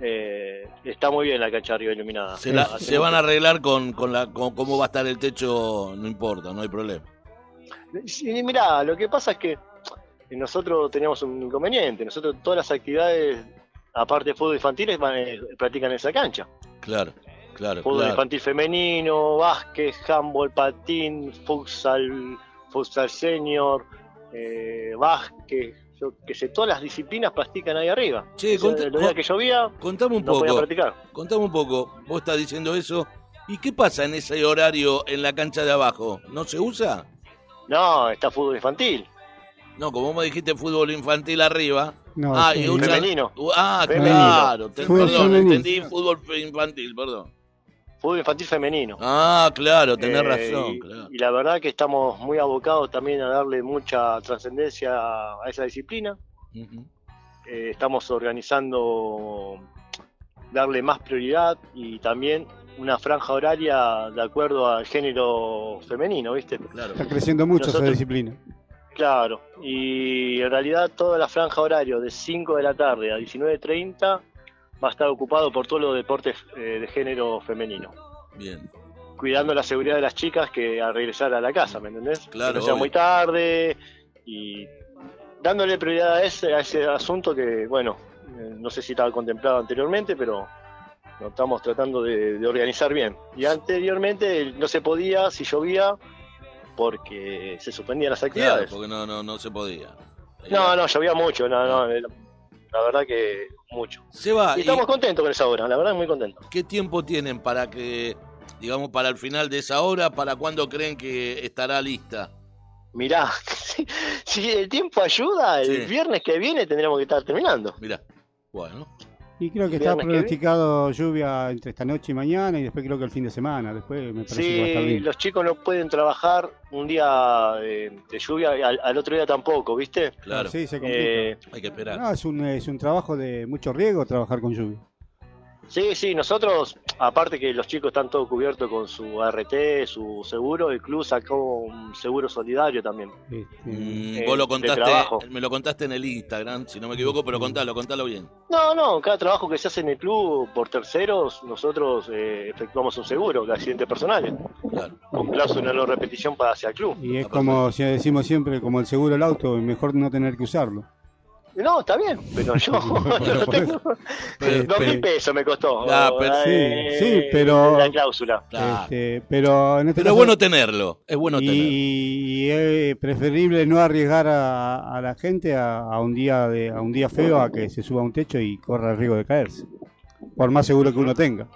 eh, está muy bien la cancha arriba iluminada. Se, la- se van a arreglar con, con, la, con cómo va a estar el techo, no importa, no hay problema. Sí, mirá, lo que pasa es que Y nosotros teníamos un inconveniente. Nosotros todas las actividades, aparte de fútbol infantil, van, eh, practican en esa cancha. Claro, claro, Fútbol claro. infantil femenino, básquet, handball, patín, futsal, futsal senior, eh, básquet, yo que sé, todas las disciplinas practican ahí arriba. Che, O sea, los días que llovía, Contame un no poco, practicar. contame un poco. Vos estás diciendo eso. ¿Y qué pasa en ese horario en la cancha de abajo? ¿No se usa? No, está fútbol infantil. No, como vos me dijiste fútbol infantil arriba. No, ah, sí, y Femenino. Uh, Ah, Femenino. claro. Fútbol perdón, femenino. entendí fútbol infantil, perdón. Fútbol infantil femenino. Ah, claro, tenés Eh, razón. y, claro. y la verdad que estamos muy abocados también a darle mucha trascendencia a esa disciplina. Eh, estamos organizando darle más prioridad y también una franja horaria de acuerdo al género femenino, ¿viste? Claro. Está creciendo mucho esa Nosotros- disciplina. Claro, y en realidad toda la franja horaria de 5 de la tarde a 19.30 va a estar ocupado por todos los deportes eh, de género femenino, Bien. cuidando la seguridad de las chicas que al regresar a la casa, ¿me entendés? Claro, Que no sea muy tarde y dándole prioridad a ese, a ese asunto que, bueno, eh, no sé si estaba contemplado anteriormente, pero lo estamos tratando de, de organizar bien. Y anteriormente no se podía, si llovía, porque se suspendían las Claro, actividades. porque no, no, no se podía. No, no, llovía mucho, no, no, la, verdad que mucho. Se va. Y estamos contentos con esa obra, la verdad muy contentos. ¿Qué tiempo tienen para que, digamos, para el final de esa hora, para cuándo creen que estará lista? Mirá, si, el tiempo ayuda, el Sí. viernes que viene tendríamos que estar terminando. Mirá, bueno, Y creo que está que pronosticado lluvia entre esta noche y mañana y después creo que el fin de semana. Después me parece que va a estar Sí, bien. los chicos no pueden trabajar un día de, de lluvia y al, al otro día tampoco, ¿viste? claro, Sí, se complica. Eh, hay que esperar. No, es un, es un trabajo de mucho riesgo trabajar con lluvia. Sí, sí, nosotros, aparte que los chicos están todos cubiertos con su ART, su seguro, el club sacó un seguro solidario también. Mm, eh, vos lo contaste, me lo contaste en el Instagram, si no me equivoco, pero contalo, contalo bien. No, no, cada trabajo que se hace en el club por terceros, nosotros eh, efectuamos un seguro de accidentes personales, Claro. con cláusula de no repetición para hacia el club. y es como si decimos siempre, como el seguro del auto, mejor no tener que usarlo. No, está bien, pero yo no tengo... Pero- Dos mil pesos me costó. Ah, pero- eh, Sí, sí, pero- La cláusula. Este, pero en este Pero es bueno tenerlo, es bueno y, tenerlo. y es preferible no arriesgar a, a la gente a, a un día de a un día feo a que se suba a un techo y corra el riesgo de caerse por más seguro que uno tenga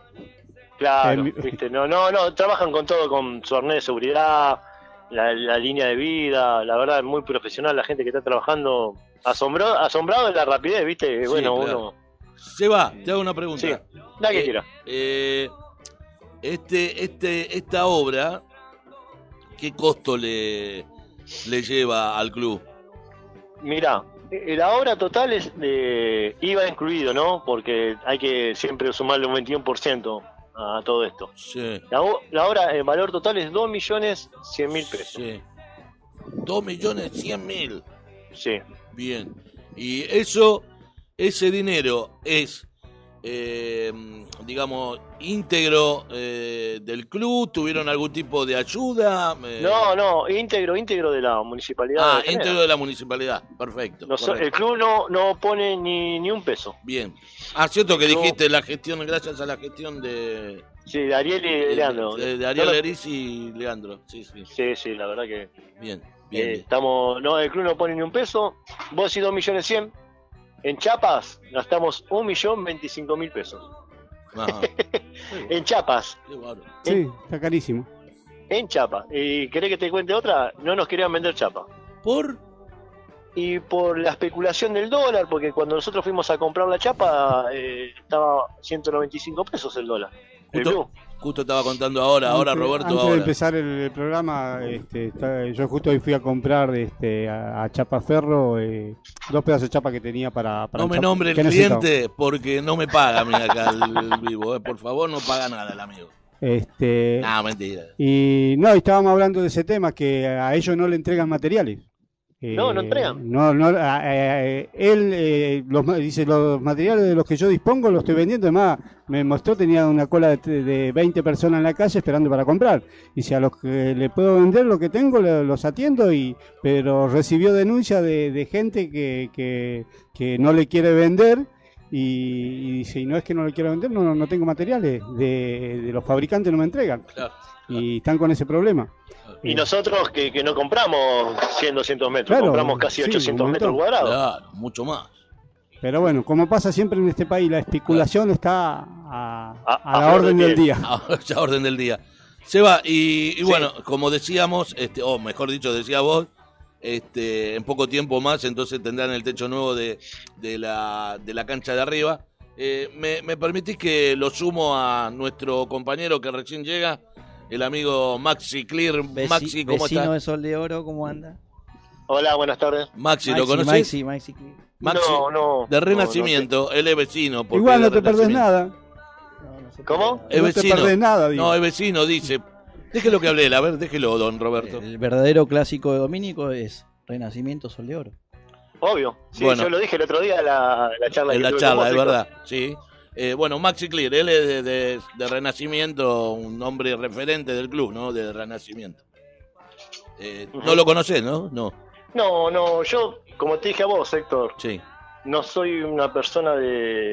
Claro, Eh, mi- viste, no, no, no, trabajan con todo, con su arnés de seguridad, la, la línea de vida, la verdad es muy profesional la gente que está trabajando, asombrado, asombrado de la rapidez, viste, Sí, bueno, claro. uno, Se va, te hago una pregunta. sí, la que Eh, quiera. eh, este, este, esta obra, ¿qué costo le, le lleva al club? Mirá, eh, la obra total es de IVA incluido, ¿no? Porque hay que siempre sumarle un 21% a todo esto. Sí, La, la obra, el valor total es 2 millones 100 mil pesos. sí. Dos millones cien mil. Sí. Bien. Y eso, ese dinero es, eh, digamos, íntegro eh, del club. ¿Tuvieron algún tipo de ayuda? Eh, No, no, íntegro, íntegro de la municipalidad. Ah, de íntegro de la municipalidad. Perfecto. El club no, no pone ni, ni un peso. Bien. Ah, cierto que dijiste la gestión, gracias a la gestión de, Sí, de Ariel y de Leandro. de, de Ariel No, Eriz y Leandro. Sí, sí. Sí, sí, la verdad que Bien, eh, bien. estamos, no, el club no pone ni un peso. Vos decís 2 millones 100. En Chapas gastamos 1 millón 25 mil pesos. Ajá. En Chapas, sí está carísimo en Chapas. ¿Y querés que te cuente otra? No nos querían vender Chapa. ¿Por? Y por la especulación del dólar, porque cuando nosotros fuimos a comprar la chapa, eh, estaba 195 pesos el dólar. El Justo, club. Justo estaba contando ahora, ahora Antes- Roberto, antes de empezar el, programa este, está- yo justo hoy fui a comprar este, a, a Chapaferro eh, dos pedazos de chapa que tenía para, para No me nombre el necesitaba. cliente porque no me paga a mí acá el, el vivo. eh. Por favor, no paga nada el amigo. este No, mentira. y no estábamos hablando de ese tema que a ellos no le entregan materiales No, no entregan. No, no, ah, eh, él eh, los, dice, los materiales de los que yo dispongo los estoy vendiendo. Además, me mostró, tenía una cola de, de 20 personas en la calle esperando para comprar. Dice, a los que le puedo vender lo que tengo, los atiendo, y pero recibió denuncia de, de gente que, que, que no le quiere vender. Y, y dice, y no es que no le quiero vender, no, no tengo materiales. De, de los fabricantes no me entregan. Claro. Y están con ese problema. Y nosotros que, que no compramos 100, 200 metros, Claro, compramos casi sí, 800 un metros cuadrados. Claro, mucho más. Pero bueno, como pasa siempre en este país, la especulación está a, A- a a la orden del día. Ahora ya orden del día. Seba, y, y bueno, como decíamos, este, o mejor dicho, decía vos, este, en poco tiempo más, entonces tendrán el techo nuevo de, de, la, de la cancha de arriba. Eh, ¿me, ¿Me permitís que lo sumo a nuestro compañero que recién llega, el amigo Maxi Clear? Veci- Maxi, ¿cómo vecino está? de Sol de Oro, ¿cómo anda? Hola, buenas tardes. Maxi, ¿lo conoces? Maxi, Maxi. Maxi, No, no. de no, Renacimiento, él es vecino. Igual no te perdés nada. No, no se ¿Cómo? no te perdés nada, digo. No, es vecino, dice. Déjelo que hable él, a ver, déjelo, don Roberto. El verdadero clásico de Domínico es Renacimiento Sol de Oro. Obvio. Sí, Bueno. yo lo dije el otro día en la, la charla. En la tuve charla, es verdad, sí. Eh, bueno, Maxi Clear, él es de, de- de Renacimiento, un hombre referente del club, ¿no? De Renacimiento. Eh. No lo conocés, ¿no? No, No, no, yo, como te dije a vos, Héctor, sí. no soy una persona de,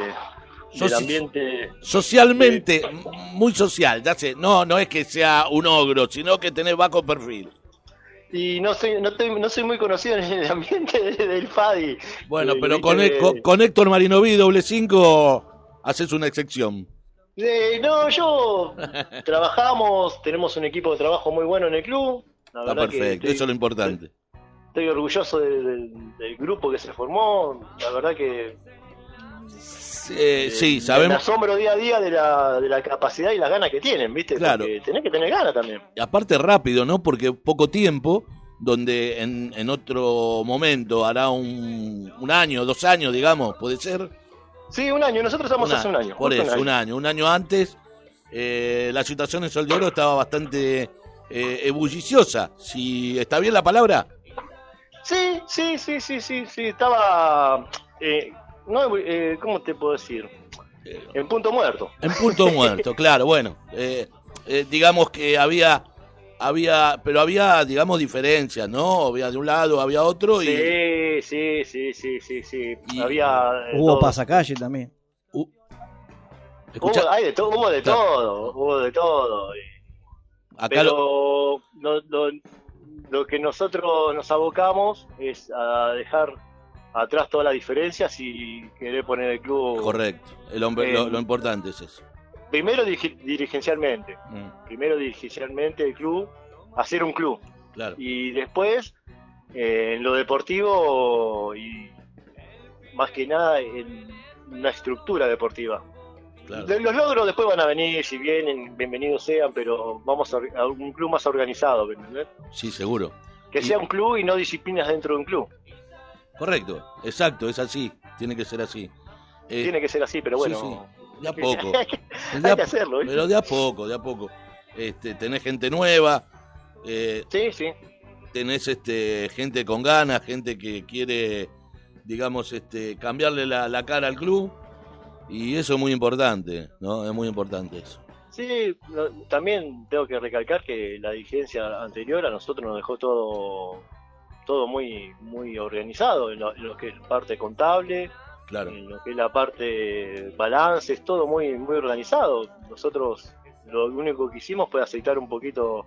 Sos- del ambiente. Socialmente, muy social, ya sé. No, no es que sea un ogro, sino que tenés bajo perfil. Y no soy, no, te- no soy muy conocido en el ambiente de- del FADI. Bueno, Eh, pero con, con, con Héctor Marinoví, doble cinco, haces una excepción. Eh, no, yo trabajamos, tenemos un equipo de trabajo muy bueno en el club. La Está que perfecto, estoy- eso es lo importante. Estoy orgulloso de- de- del grupo que se formó. La verdad que Eh, sí, me sabemos. asombro día a día de la, de la capacidad y las ganas que tienen, ¿viste? Claro. Porque tenés que tener ganas también. Y aparte rápido, ¿no? Porque poco tiempo, donde en, en otro momento hará un, un año, dos años, digamos, puede ser. Sí, un año. Nosotros estamos hace un año. Por eso, un año. Un año antes, eh, la situación en Sol de Oro estaba bastante eh, ebulliciosa. Si está bien la palabra. Sí, sí, sí, sí, sí, sí. Estaba. Eh, no, eh, ¿Cómo te puedo decir? Eh, En punto muerto. En punto muerto, claro, bueno. eh, eh, digamos que había, había, pero había, digamos, diferencias, ¿no? Había de un lado, había otro y... Sí, sí, sí, sí, sí, sí. Y- Había. eh, Hubo todo. pasacalle también. Uh, Hubo, hay de todo, hubo de Claro. todo, hubo de todo. y- acá lo- Pero lo, lo- lo que nosotros nos abocamos es a dejar atrás todas las diferencias y querer poner el club correcto, el hombre, lo, lo importante es eso. primero diri- dirigencialmente, Mm, primero dirigencialmente el club, hacer un club claro, y después eh, en lo deportivo y más que nada en una estructura deportiva. claro. Los logros después van a venir, si vienen, bienvenidos sean, pero vamos a, un club más organizado. Sí, seguro. Que Y- sea un club y no disciplinas dentro de un club. Correcto, exacto, es así, tiene que ser así. Eh, Tiene que ser así, pero bueno. sí, de a poco. hay que, De hay que hacerlo, ¿viste? pero de a poco, de a poco. Este, tenés gente nueva, eh, Sí, sí. tenés este gente con ganas, gente que quiere, digamos, este cambiarle la, la cara al club y eso es muy importante, ¿no? Es muy importante eso. Sí, no, también tengo que recalcar que la dirigencia anterior a nosotros nos dejó todo todo muy muy organizado en lo, en lo que es parte contable, Claro, en lo que es la parte balances, todo muy muy organizado. Nosotros lo único que hicimos fue aceitar un poquito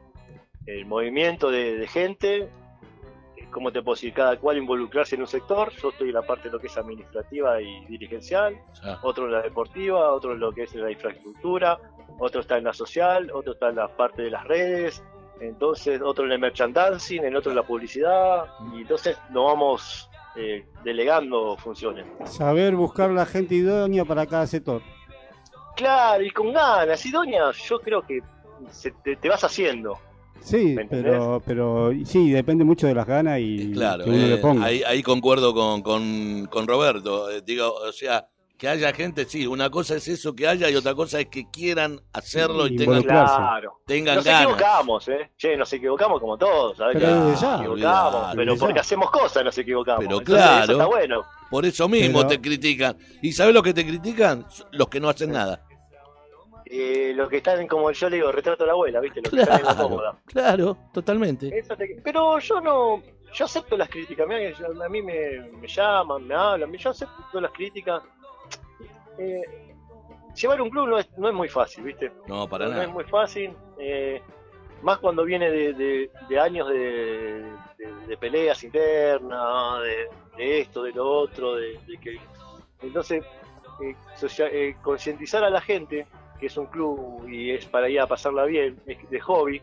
el movimiento de, de gente, eh, cómo te puedo decir, cada cual involucrarse en un sector. Yo estoy en la parte de lo que es administrativa y dirigencial, ya, otro en la deportiva, otro en lo que es la infraestructura, otro está en la social, otro está en la parte de las redes, entonces otro en el merchandising, el otro en la publicidad, y entonces nos vamos eh, delegando funciones. Saber buscar la gente idónea para cada sector. Claro, y con ganas, doña, yo creo que se- te, te vas haciendo. Sí, pero, pero sí, depende mucho de las ganas y claro. que uno eh, le ponga. ahí, ahí concuerdo con, con, con Roberto. eh, digo, o sea, Que haya gente, sí, una cosa es eso que haya y otra cosa es que quieran hacerlo y, Y tengan. Claro. tengan Nos ganas. equivocamos, ¿eh? Che, nos equivocamos como todos, ¿sabes? Pero desde ya. Nos equivocamos, pero porque hacemos cosas nos equivocamos. Pero Entonces, claro. Eso está bueno. Por eso mismo Pero- te critican. ¿Y sabes lo que te critican? Los que no hacen nada. Eh, los que están, como yo le digo, retrato a la abuela, ¿viste? Los que están en la Claro, cómoda. claro, totalmente. Eso te- Pero yo no. Yo acepto las críticas. mirá a mí me, me llaman, me hablan. Yo acepto las críticas. Eh, llevar un club no es, no es muy fácil, ¿viste? No, para no es nada. muy fácil. eh, más cuando viene de, de- de años de, de- peleas internas, de, de esto, de lo otro, de, que. Entonces, eh, socia- eh, concientizar a la gente que es un club y es para ir a pasarla bien, es de hobby,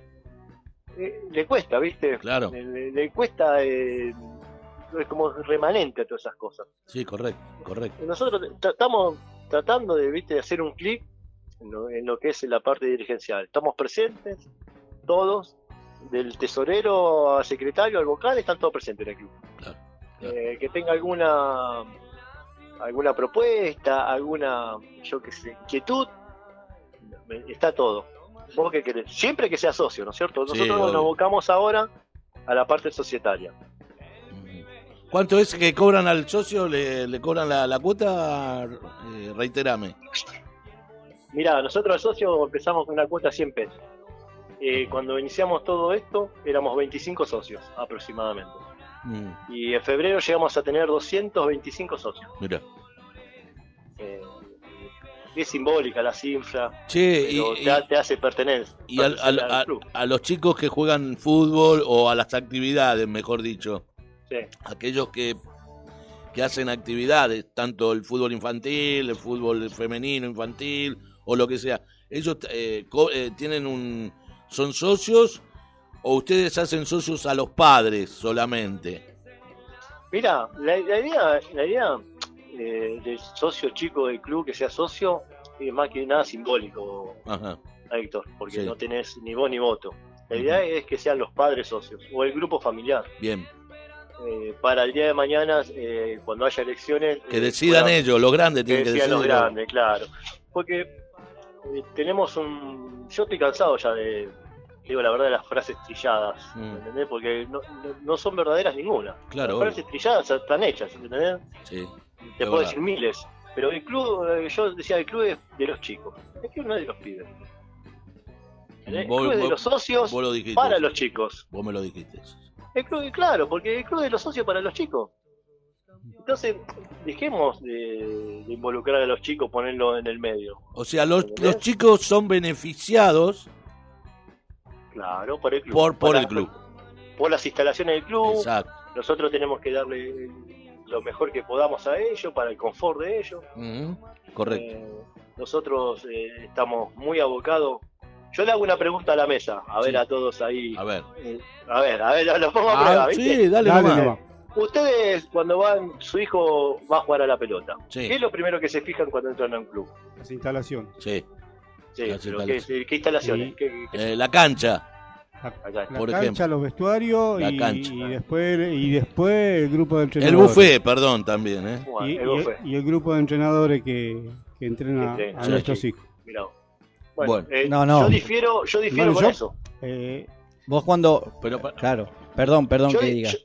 eh, le cuesta, ¿viste? Claro, Le, le- cuesta, eh, es como remanente a todas esas cosas. sí, correcto, correcto. Nosotros estamos tratando de, ¿viste? de hacer un clic en lo, en lo que es la parte dirigencial. Estamos presentes, todos, del tesorero al secretario, al vocal, están todos presentes en el club. Claro, claro. Eh, que tenga alguna alguna propuesta, alguna, yo qué sé, inquietud, está todo. ¿Vos qué querés? Siempre que sea socio, ¿no es cierto? Sí, Nosotros obvio. nos abocamos ahora a la parte societaria. ¿Cuánto es que cobran al socio? ¿Le, le cobran la, la cuota? Eh, reiterame. Mirá, nosotros al socio empezamos con una cuota de 100 pesos. Eh, cuando iniciamos todo esto, éramos 25 socios aproximadamente. Mm, Y en febrero llegamos a tener 225 socios. mira. Eh, es simbólica la cifra, Che, y, pero y- te, te hace pertenecer y al- al- al a, club. a los chicos que juegan fútbol o a las actividades, mejor dicho, Sí. aquellos que, que hacen actividades, tanto el fútbol infantil, el fútbol femenino, infantil o lo que sea, ellos eh, co- eh, tienen un son socios o ustedes hacen socios a los padres solamente. Mira, la, la idea, la idea eh, del socio chico del club que sea socio es más que nada simbólico, Ajá. Héctor, porque Sí. no tenés ni voz ni voto. La idea es que sean los padres socios o el grupo familiar. Bien, Eh, para el día de mañana, eh, cuando haya elecciones, que eh, decidan ellos, los grandes que tienen que decidan decidir. los grandes, claro. Porque eh, tenemos un. Yo estoy cansado ya de. Digo la verdad de las frases trilladas, Mm. ¿entendés? Porque no, no- son verdaderas ninguna. Claro, Las frases trilladas están hechas, ¿entendés? Sí, Te puedo decir miles. Pero el club, yo decía, el club es de los chicos. El club no es de los pibes. El Vos- club es de vos- los socios vos lo dijiste. para los chicos. Vos me lo dijiste. El club, claro, porque el club de los socios para los chicos. Entonces, dejemos de, de involucrar a los chicos, ponerlo en el medio. O sea, los, los chicos son beneficiados Claro, por el club. por, por Para- el club. Por las instalaciones del club. Exacto. Nosotros tenemos que darle lo mejor que podamos a ellos, para el confort de ellos. Correcto. Eh, nosotros eh, estamos muy abocados. Yo le hago una pregunta a la mesa, a ver Sí. a todos ahí. A ver. Eh, a ver, a ver, lo pongo a prueba, Ah, ¿viste? sí, dale, Dale nomás. nomás. Ustedes, cuando van, su hijo va a jugar a la pelota. Sí. ¿Qué es lo primero que se fijan cuando entran a un club? Las instalaciones. Sí. Sí, Las pero ¿qué, instalaciones. qué instalaciones? Sí. ¿Qué- qué- Eh, la cancha. La, la Por cancha, ejemplo. los vestuarios La y, cancha. y después y después el grupo de El entrenadores. buffet, perdón, también, ¿eh? Bueno, Y, el y- buffet. y el grupo de entrenadores que, que entrena a, nuestros sí. hijos. Mirá. Bueno, Bueno. eh, No, no. yo difiero, yo difiero Bueno, con yo- eso. Eh, Vos cuando... Pero, Claro, perdón, perdón Yo, que di- diga. yo-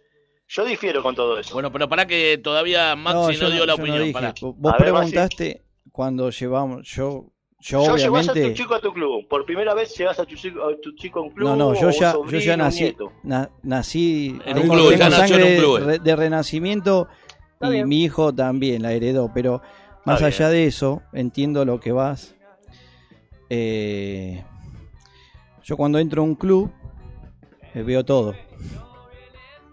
yo difiero con todo eso. bueno, pero para que todavía Maxi no, dio la opinión. pará. Vos Maxi. preguntaste cuando llevamos... Yo, yo, Yo llevas a tu chico a tu club. Por primera vez llevas a tu chico a, tu chico a un club. No, no, yo ya, yo ya nací, na- nací En un club, ya tengo nació en sangre un club. de, de renacimiento Está y bien. mi hijo también la heredó, pero más Está allá de eso, entiendo lo que vas. Eh, yo cuando entro a un club eh, veo todo.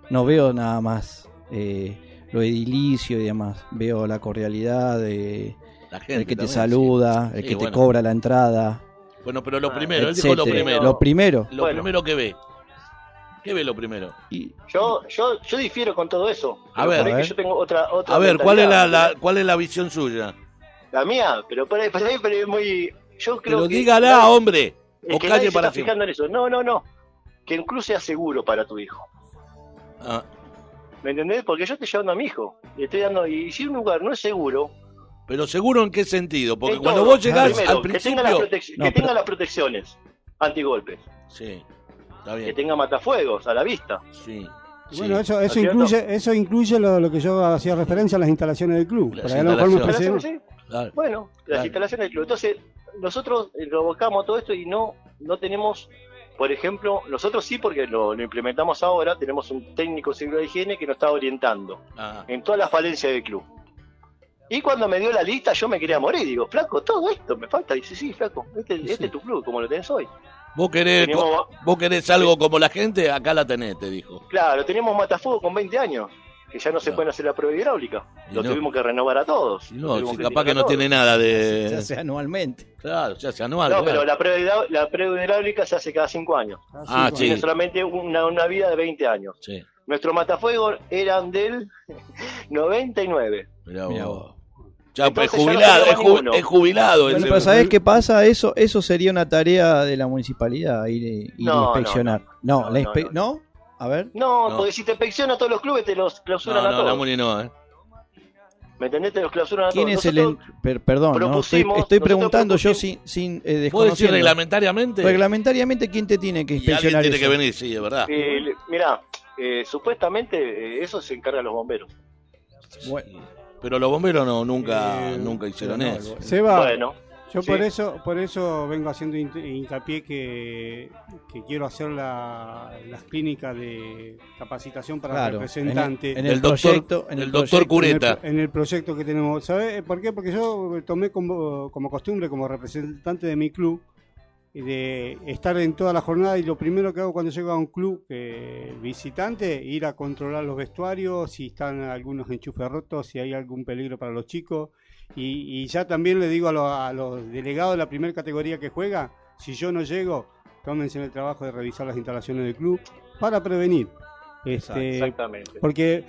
No veo nada más eh, lo edilicio y demás. Veo la cordialidad de La gente el que te también, saluda, sí. el Sí, que bueno. te cobra la entrada, Bueno, pero lo Ah, primero, él dijo lo primero. Lo primero. Lo Bueno. primero que ve. ¿Qué ve lo primero? Y, Yo, yo, yo difiero con todo eso. A ver. por ahí A que ver. yo tengo otra, otra A ver, ¿cuál es la, cuál es la visión suya? La mía, pero por ahí, por ahí, pero es muy. Yo creo Pero que. dígala, hombre. es O que calle nadie se para está fijando en eso. No, no, no. Que el club sea seguro para tu hijo. Ah, ¿Me entendés? Porque yo estoy llevando a mi hijo. Le estoy dando. Y si un lugar no es seguro, Pero seguro en qué sentido, porque cuando todo. vos llegás Primero, al que tenga, las, principio... protec- No, que pero- tenga las protecciones antigolpes, Sí, está que bien. tenga matafuegos a la vista. Sí. Bueno, eso, ¿No es eso cierto? incluye, eso incluye lo, lo que yo hacía referencia a las instalaciones del club. Las Por ahí a lo mejor me instalaciones. expresé ¿Instalaciones, sí? Claro. Bueno, las Claro. instalaciones del club. Entonces, nosotros eh, lo buscamos todo esto y no, no tenemos, por ejemplo, nosotros sí, porque lo, lo implementamos ahora, tenemos un técnico de seguridad de higiene que nos está orientando Ah, en todas las falencias del club. Y cuando me dio la lista, yo me quería morir. Digo, flaco, todo esto me falta. Dice, sí, flaco, este, este es tu club, como lo tenés hoy. vos querés, vos querés algo como la gente, acá la tenés, te dijo. Claro, teníamos matafuego con 20 años, que ya no se Claro. pueden hacer la prueba hidráulica. Y Lo no. tuvimos que renovar a todos. No, si que capaz que no tiene nada Se de... hace anualmente. Claro, se hace anual. No, claro. pero la prueba, la prueba hidráulica se hace cada 5 años. Ah, cinco sí. Tiene solamente una, una vida de 20 años. Sí, Nuestros matafuegos eran del 99. mirá Mirá vos. vos. Ya, pues Entonces ya no jubilado, es, ju- ninguno. es jubilado. Bueno, ese- pero ¿sabés qué pasa? Eso eso sería una tarea de la municipalidad, ir, ir No, a no, inspeccionar. No, No, la no, inspe- ¿no? A ver. No, No. porque si te inspecciona todos los clubes, te los clausuran No, a no, todos. la Muni no, ¿eh? ¿Me entendés? Te los clausuran a ¿Quién todos. es el... en- Nosotros, per- perdón, ¿no? estoy, estoy preguntando yo sin, sin eh, ¿Vos decís desconociendo. reglamentariamente? Reglamentariamente, ¿quién te tiene que y alguien inspeccionar tiene eso? que venir, sí, es verdad. eh, mirá, eh, supuestamente eh, eso se encargan los bomberos. Bueno, Pero los bomberos no, nunca, Eh, nunca hicieron no, eso. el- Seba, Bueno, yo sí. por eso por eso vengo haciendo hincapié que, que quiero hacer la- las clínicas de capacitación para claro, en el, representantes. en el El doctor- proyecto, en el el doctor proyecto- Cureta. En el, en el proyecto que tenemos. ¿Sabes por qué? Porque yo tomé como, como costumbre, como representante de mi club, de estar en toda la jornada y lo primero que hago cuando llego a un club eh, visitante, ir a controlar los vestuarios, si están algunos enchufes rotos, si hay algún peligro para los chicos. Y, y ya también le digo a, los- a los delegados de la primera categoría que juega, si yo no llego, tómense el trabajo de revisar las instalaciones del club para prevenir. Este, exactamente. porque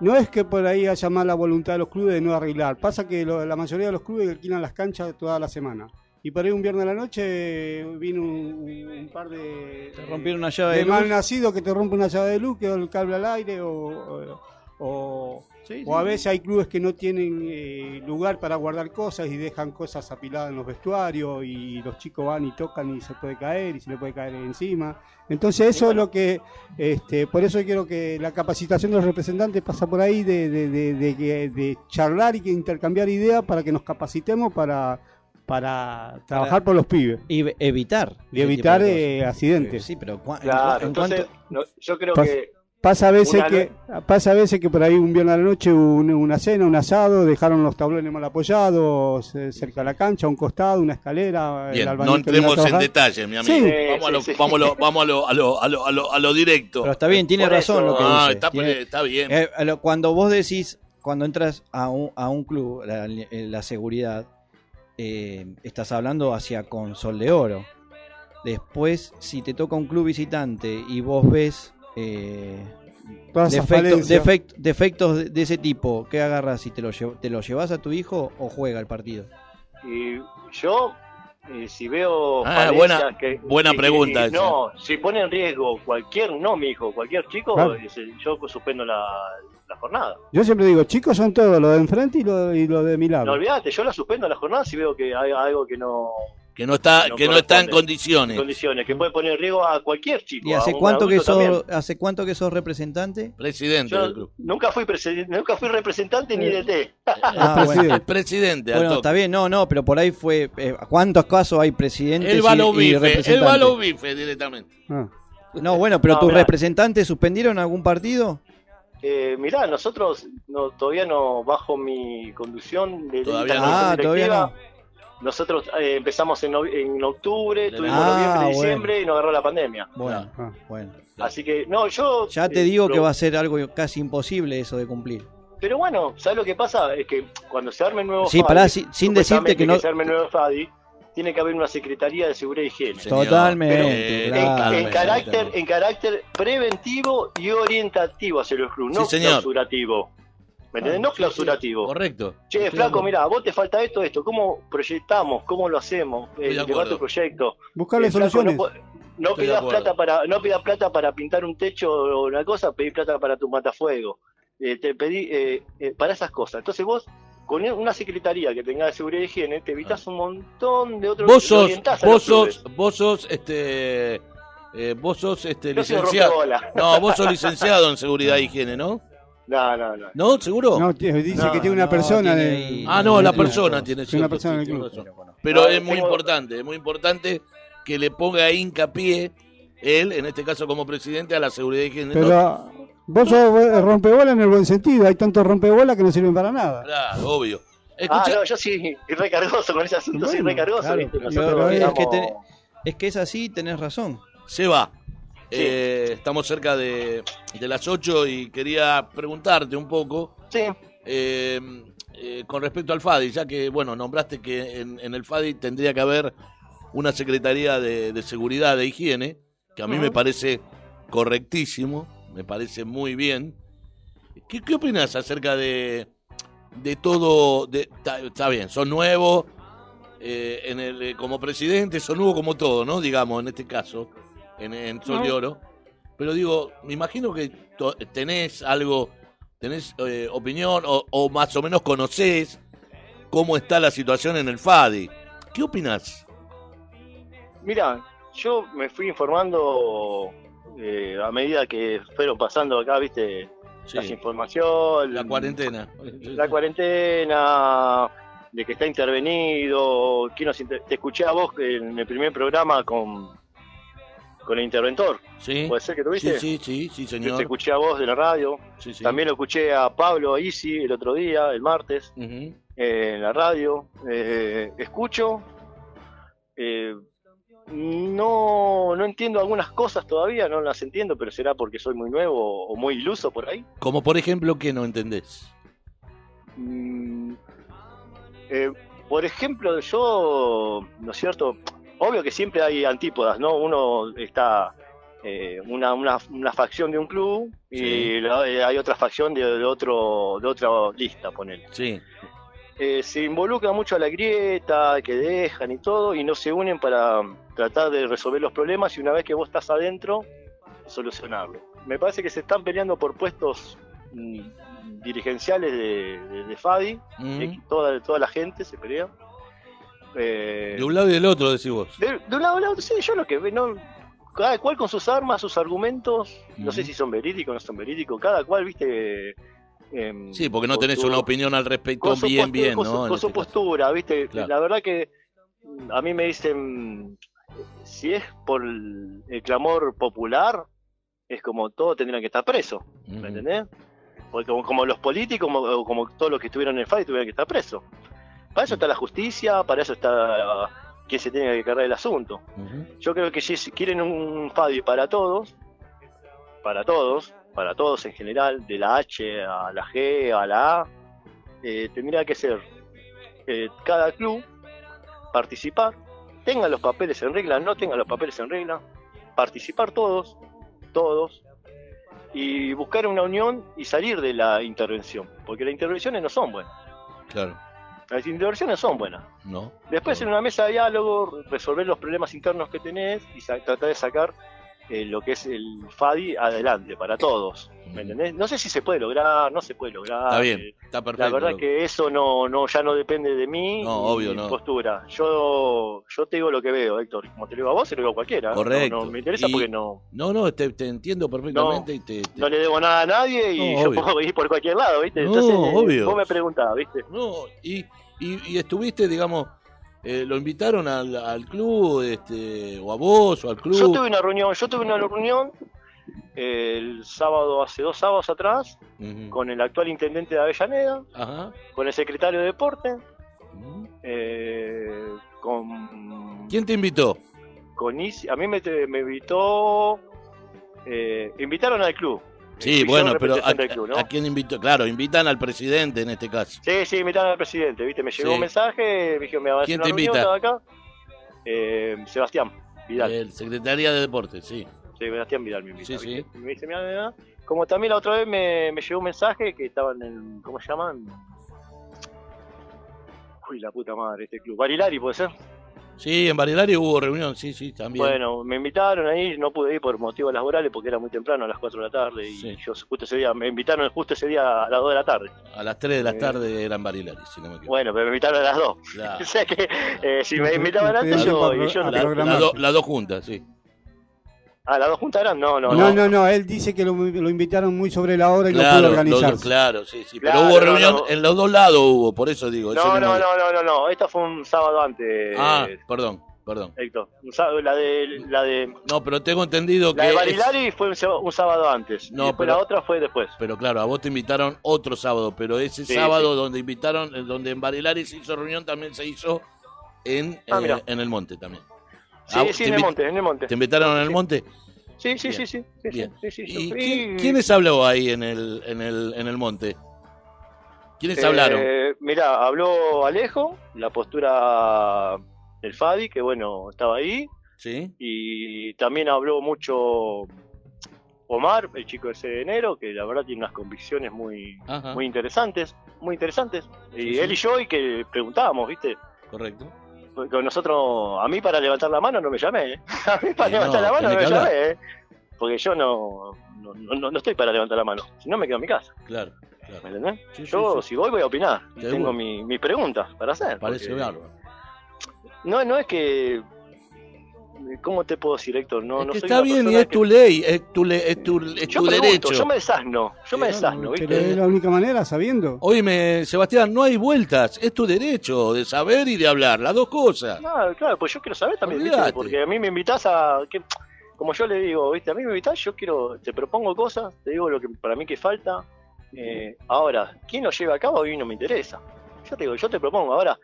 no es que por ahí haya mala voluntad de los clubes de no arreglar. Pasa que lo- la mayoría de los clubes alquilan las canchas toda la semana. Y por ahí un viernes a la noche vino un, un par de, Te rompieron una llave de de luz. mal nacido que te rompe una llave de luz, quedó el cable al aire o, o, o- Sí, o a sí. veces hay clubes que no tienen eh, lugar para guardar cosas y dejan cosas apiladas en los vestuarios y los chicos van y tocan y se puede caer y se le puede caer encima. Entonces eso es lo que, este, por eso quiero que la capacitación de los representantes pasa por ahí de, de, de, de que- de charlar y que intercambiar ideas para que nos capacitemos para, para trabajar por los pibes Y evitar. y evitar eh, accidentes. Sí, pero Claro, en entonces cuanto- no, yo creo Pas- que Pasa a veces Una que pasa a veces que por ahí un viernes a la noche un- una cena, un asado, dejaron los tablones mal apoyados eh, cerca de la cancha, a un costado, una escalera, el Bien, albañil no entremos en detalles, mi amigo. Sí. Vamos, a lo, Sí, sí. vamos, a lo, vamos a lo, a lo, a lo, a lo, a lo directo. pero está bien, tiene Por razón eso- lo que Ah, dice. está, Tiene- está bien. Eh, cuando vos decís, cuando entras a un, a un club, la, eh, la seguridad, eh, estás hablando hacia con sol de oro. Después, si te toca un club visitante y vos ves eh, defectos, falencias. defect- defectos de, de ese tipo, ¿qué agarras? ¿Y te lo, te lo llevas a tu hijo o juega el partido? Y yo, eh, si veo. Ah, buena- que- buena que- pregunta que- no, si pone en riesgo cualquier, no mi hijo, cualquier chico, Claro. el- yo suspendo la, la jornada. Yo siempre digo, chicos son todos, lo de enfrente y lo, y lo de mi lado. No olvidate, yo la suspendo la jornada si veo que hay algo que no. Que no está, No que no está en condiciones. condiciones, que puede poner en riesgo a cualquier chico. ¿Y hace un cuánto que sos, también. hace cuánto que sos representante? Presidente Yo del club. nunca fui presidente, nunca fui representante ni de T. Ah, bueno. El presidente, al Bueno, está bien, no, no, pero por ahí fue. eh, ¿Cuántos casos hay presidentes El y- balón y, bife, el representantes? balón bife directamente. Ah. No, bueno, pero No, tus mirá. representantes suspendieron algún partido? Eh, mirá, nosotros no, todavía no, bajo mi conducción de, Todavía no. Ah, todavía no. Nosotros eh, empezamos en, en octubre, tuvimos Ah, noviembre, bueno. diciembre y nos agarró la pandemia. Bueno, Ah. bueno. Así que, no, yo. Ya te eh, digo que lo- va a ser algo casi imposible eso de cumplir. Pero bueno, ¿sabes lo que pasa? Es que cuando se arme el nuevo Sí, FADI, pará, si- sin decirte que no- se arme el nuevo FADI, tiene que haber una Secretaría de Seguridad y Higiene. Totalmente, Eh, En, claro. en carácter, en carácter preventivo y orientativo hacia los clubes, Sí, no señor. clausurativo. ¿Me entendés? No clausurativo. Correcto. Che, Estoy flaco, acuerdo. mira, vos te falta esto, esto. ¿Cómo proyectamos? ¿Cómo lo hacemos? Eh, llevar tu proyecto. Buscarle Eh, flaco, soluciones. No, no pidas plata para, no pidas plata para pintar un techo o una cosa, pedí plata para tu matafuego. Eh, te pedí eh, eh, para esas cosas. Entonces vos con una secretaría que tenga de seguridad y higiene, te evitas un montón de otros Vos sos, orientás a vos sos, vos sos, este, eh, vos sos, este, licenciado. No, vos sos licenciado en seguridad e higiene, ¿no? No, no, no. ¿No? ¿Seguro? No, t- dice No, que tiene una no, persona tiene de... Ah, no, la persona tiene Tiene una persona sí, del club. Pero es muy importante, es muy importante que le ponga hincapié él, en este caso como presidente, a la seguridad e. No, Pero vos sos rompebola en el buen sentido. Hay tantos rompebolas que no sirven para nada. Claro, obvio. Ah, Escucha, no, yo sí, recargoso con ese asunto, sí, Bueno, recargoso. claro, ¿viste? pero- Nosotros pero es que tenés- Es que es así, tenés razón. Seba, Sí. eh, estamos cerca de, de las 8 y quería preguntarte un poco Sí, eh, eh, con respecto al FADI, ya que, bueno, nombraste que en, en el FADI tendría que haber una Secretaría de, de Seguridad e Higiene, que a mí me parece correctísimo, me parece muy bien. ¿Qué, qué opinas acerca de, de todo? de- Está bien, son nuevos eh, en el, como presidente, son nuevos como todo, ¿no? Digamos, en este caso, en, en Sol de. Oro. Pero digo, me imagino que to- tenés algo, tenés eh, opinión o, o más o menos conocés cómo está la situación en el FADI. ¿Qué opinás? mira, yo me fui informando eh, a medida que fueron pasando acá, viste, Sí, las informaciones, la cuarentena. la cuarentena, de que está intervenido, quién nos inter- te escuché a vos en el primer programa con, con el interventor, Sí, puede ser que sí, tuviste. sí, sí, sí, Yo te señor. escuché a vos de la radio, Sí, sí. también lo escuché a Pablo Isi el otro día, el martes. Eh, en la radio, eh, escucho, eh, no, no entiendo algunas cosas todavía, no las entiendo, pero será porque soy muy nuevo o muy iluso por ahí. Como por ejemplo, que no entendés? Mm, eh, por ejemplo, yo, ¿no es cierto? Obvio que siempre hay antípodas, ¿no? Uno está eh, una, una, una facción de un club y Sí. la- eh, hay otra facción de, de otro de otra lista, ponele. Sí, eh, se involucra mucho a la grieta que dejan y todo y no se unen para tratar de resolver los problemas y una vez que vos estás adentro, solucionarlo. Me parece que se están peleando por puestos mm, dirigenciales de, de- de FADI, que toda, toda la gente se pelea. Eh, de un lado y del otro, decís vos. de, de un lado a otro, sí, yo lo que no, cada cual con sus armas, sus argumentos, no sé si son verídicos o no son verídicos, cada cual, viste... em, Sí, porque no tenés una opinión al respecto bien, postura- bien, con su, este postura, ¿viste? Claro. La verdad que a mí me dicen, si es por el, el clamor popular, es como todo tendrían que estar presos. ¿me entendés? Porque como, como los políticos, como, o como todos los que estuvieron en el FAI, tuvieran que estar presos. Para eso está la justicia, para eso está quien se tiene que cargar el asunto. Yo creo que si quieren un FADI para todos, para todos, para todos en general, de la H a la G a la A, eh, tendría que ser eh, cada club participar, tengan los papeles en regla, no tengan los papeles en regla, participar todos, todos, y buscar una unión y salir de la intervención, porque las intervenciones no son buenas, Claro, las intervenciones son buenas. ¿no? Después en una mesa de diálogo, resolver los problemas internos que tenés y tratar de sacar eh, lo que es el FADI adelante para todos. ¿Me entendés? No sé si se puede lograr, no se puede lograr. Está bien, está perfecto. La verdad que eso no, no ya no depende de mí No, obvio, mi no. postura. Yo yo te digo lo que veo, Héctor. Como te lo digo a vos, se lo digo a cualquiera. Correcto. No, me interesa Y- porque no, No, no, te, te entiendo perfectamente y te, te- no le debo nada a nadie y yo obvio. puedo ir por cualquier lado, ¿viste? No, Entonces, obvio. vos me preguntás, ¿viste? No, y, y, y estuviste, digamos, eh, lo invitaron al, al club, este, o a vos, o al club. Yo tuve una reunión, yo tuve una reunión el sábado, hace dos sábados atrás, con el actual intendente de Avellaneda, Ajá. con el secretario de deporte, eh, con, ¿Quién te invitó? con Isi- a mí me, me invitó, eh, invitaron al club. Sí, bueno, pero a, representante del club, ¿no? a quién invitó? Claro, invitan al presidente en este caso. Sí, sí, invitaron al presidente, ¿viste? Me llegó Sí. un mensaje, me dijo, me va a ¿Quién te invita? acá. Eh, Sebastián Vidal. El Secretaría de Deportes, sí. Sí, Sebastián Vidal me invita. Sí, sí. Me dice, mira, mira, como también la otra vez me, me llegó un mensaje que estaban en, ¿cómo se llaman? Uy, la puta madre, este club. Barilari, ¿puede ser? Sí, en Barilari hubo reunión, sí, sí, también. Bueno, me invitaron ahí, no pude ir por motivos laborales porque era muy temprano, a las 4 de la tarde, y Sí. yo justo ese día, me invitaron justo ese día a las 2 de la tarde. A las 3 de la Eh, tarde eran Barilari, si no me equivoco. Bueno, pero me invitaron a las 2. Claro. o sea que eh, si me invitaban antes, yo, y yo La- a programar. las do- las dos juntas, sí. ¿Ah, las dos juntas eran? No, no, No, no, no, él dice que lo, lo invitaron muy sobre la hora y no pudo Claro, organizarse. dos- claro, sí, sí. Claro, pero hubo no, reunión, no. en los dos lados hubo, por eso digo. No, no, no, no, no, no, esta fue un sábado antes, Ah, perdón, perdón. Héctor. Un sábado- la de, la de, No, pero tengo entendido que. la de es- Barilari fue un, sá- un sábado antes, No, y después pero- la otra fue después. Pero claro, a vos te invitaron otro sábado, pero ese Sí, sábado donde invitaron, eh, donde en Barilari se hizo reunión, también se hizo en, Ah, eh, en el monte también. Sí, Ah, sí, te en el monte, en el monte. ¿Te invitaron en el Sí. monte? Sí, sí, sí, sí, sí, sí, sí, ¿Y quién- quiénes habló ahí en el, en el, en el monte? ¿Quiénes Eh, hablaron? Mira, habló Alejo, la postura del Fadi, que bueno, estaba ahí, Sí, y también habló mucho Omar, el chico ese de enero, que la verdad tiene unas convicciones muy, ajá, muy interesantes, muy interesantes. Y Sí, sí. él y yo, y que preguntábamos, ¿viste? correcto. Porque nosotros, a mí para levantar la mano no me llamé, ¿eh? A mí para Eh, levantar la mano no me llamé, ¿eh? Porque yo no, no, no, no estoy para levantar la mano, si no me quedo en mi casa, Claro, ¿me claro. entendés? Sí, sí, Yo, sí. si voy, voy a opinar. Tengo mi- mis preguntas para hacer. Parece porque- bárbaro. No, no es que. ¿Cómo te puedo decir, Héctor? No, Es no que soy está bien y es que- tu ley, es tu, le- es tu, es Yo tu pregunto, derecho. yo me desasno, yo me desasno, Pero ¿viste? es la única manera, sabiendo. Oíme, Sebastián, no hay vueltas, es tu derecho de saber y de hablar, las dos cosas. No, claro, pues yo quiero saber también, ¿viste? Porque a mí me invitas a. que- como yo le digo, ¿viste? A mí me invitas, yo quiero. Te propongo cosas, te digo lo que para mí que falta. eh, ahora, ¿quién lo lleva a cabo? A mí no me interesa. Yo te digo, yo te propongo. Ahora,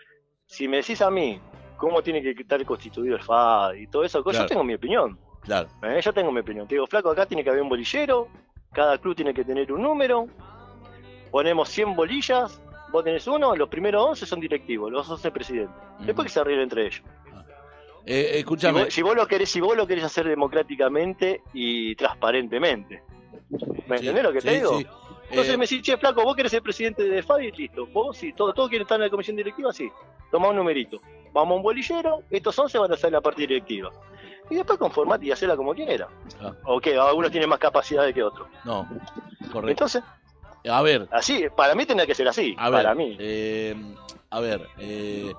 si me decís a mí cómo tiene que estar constituido el FAD y todo eso, Claro. yo tengo mi opinión. Claro, Eh, yo tengo mi opinión. Te digo, flaco, acá tiene que haber un bolillero, cada club tiene que tener un número, ponemos 100 bolillas, vos tenés uno, los primeros 11 son directivos, los 11 presidentes. Después que se arreglen entre ellos. eh, Si escúchame, vos, si vos lo querés, si vos lo querés hacer democráticamente y transparentemente. ¿Me Sí, entendés lo que te digo? sí. Entonces Eh, me decís, che, flaco, vos querés ser presidente de FADI, listo. Vos sí, todos todo quieren estar en la comisión directiva, sí. Toma un numerito. Vamos a un bolillero, estos 11 van a ser la parte directiva. Y después conformate y hacela como quiera. Ah. O que algunos tienen más capacidad que otros. no, correcto. Entonces, A ver, así, para mí tendría que ser así. a ver, para mí. eh, a ver, eh,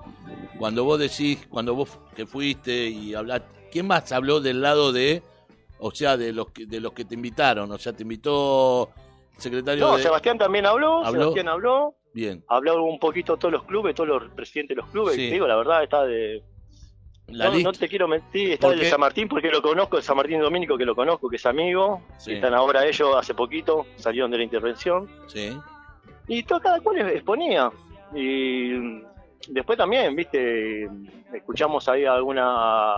cuando vos decís, cuando vos que fuiste y hablaste, ¿quién más habló del lado de, o sea, de los que, de los que te invitaron? O sea, te invitó secretario No, de... Sebastián también habló, ¿Habló? Sebastián habló, Bien, habló un poquito todos los clubes, todos los presidentes de los clubes. Sí. Te digo, la verdad, está de. la no, te quiero mentir, está ¿Por el de? San Martín porque lo conozco, el San Martín Domínico que lo conozco, que es amigo. Sí, Están ahora ellos hace poquito, salieron de la intervención. sí, Y todo, cada cual exponía. Y después también, viste, escuchamos ahí alguna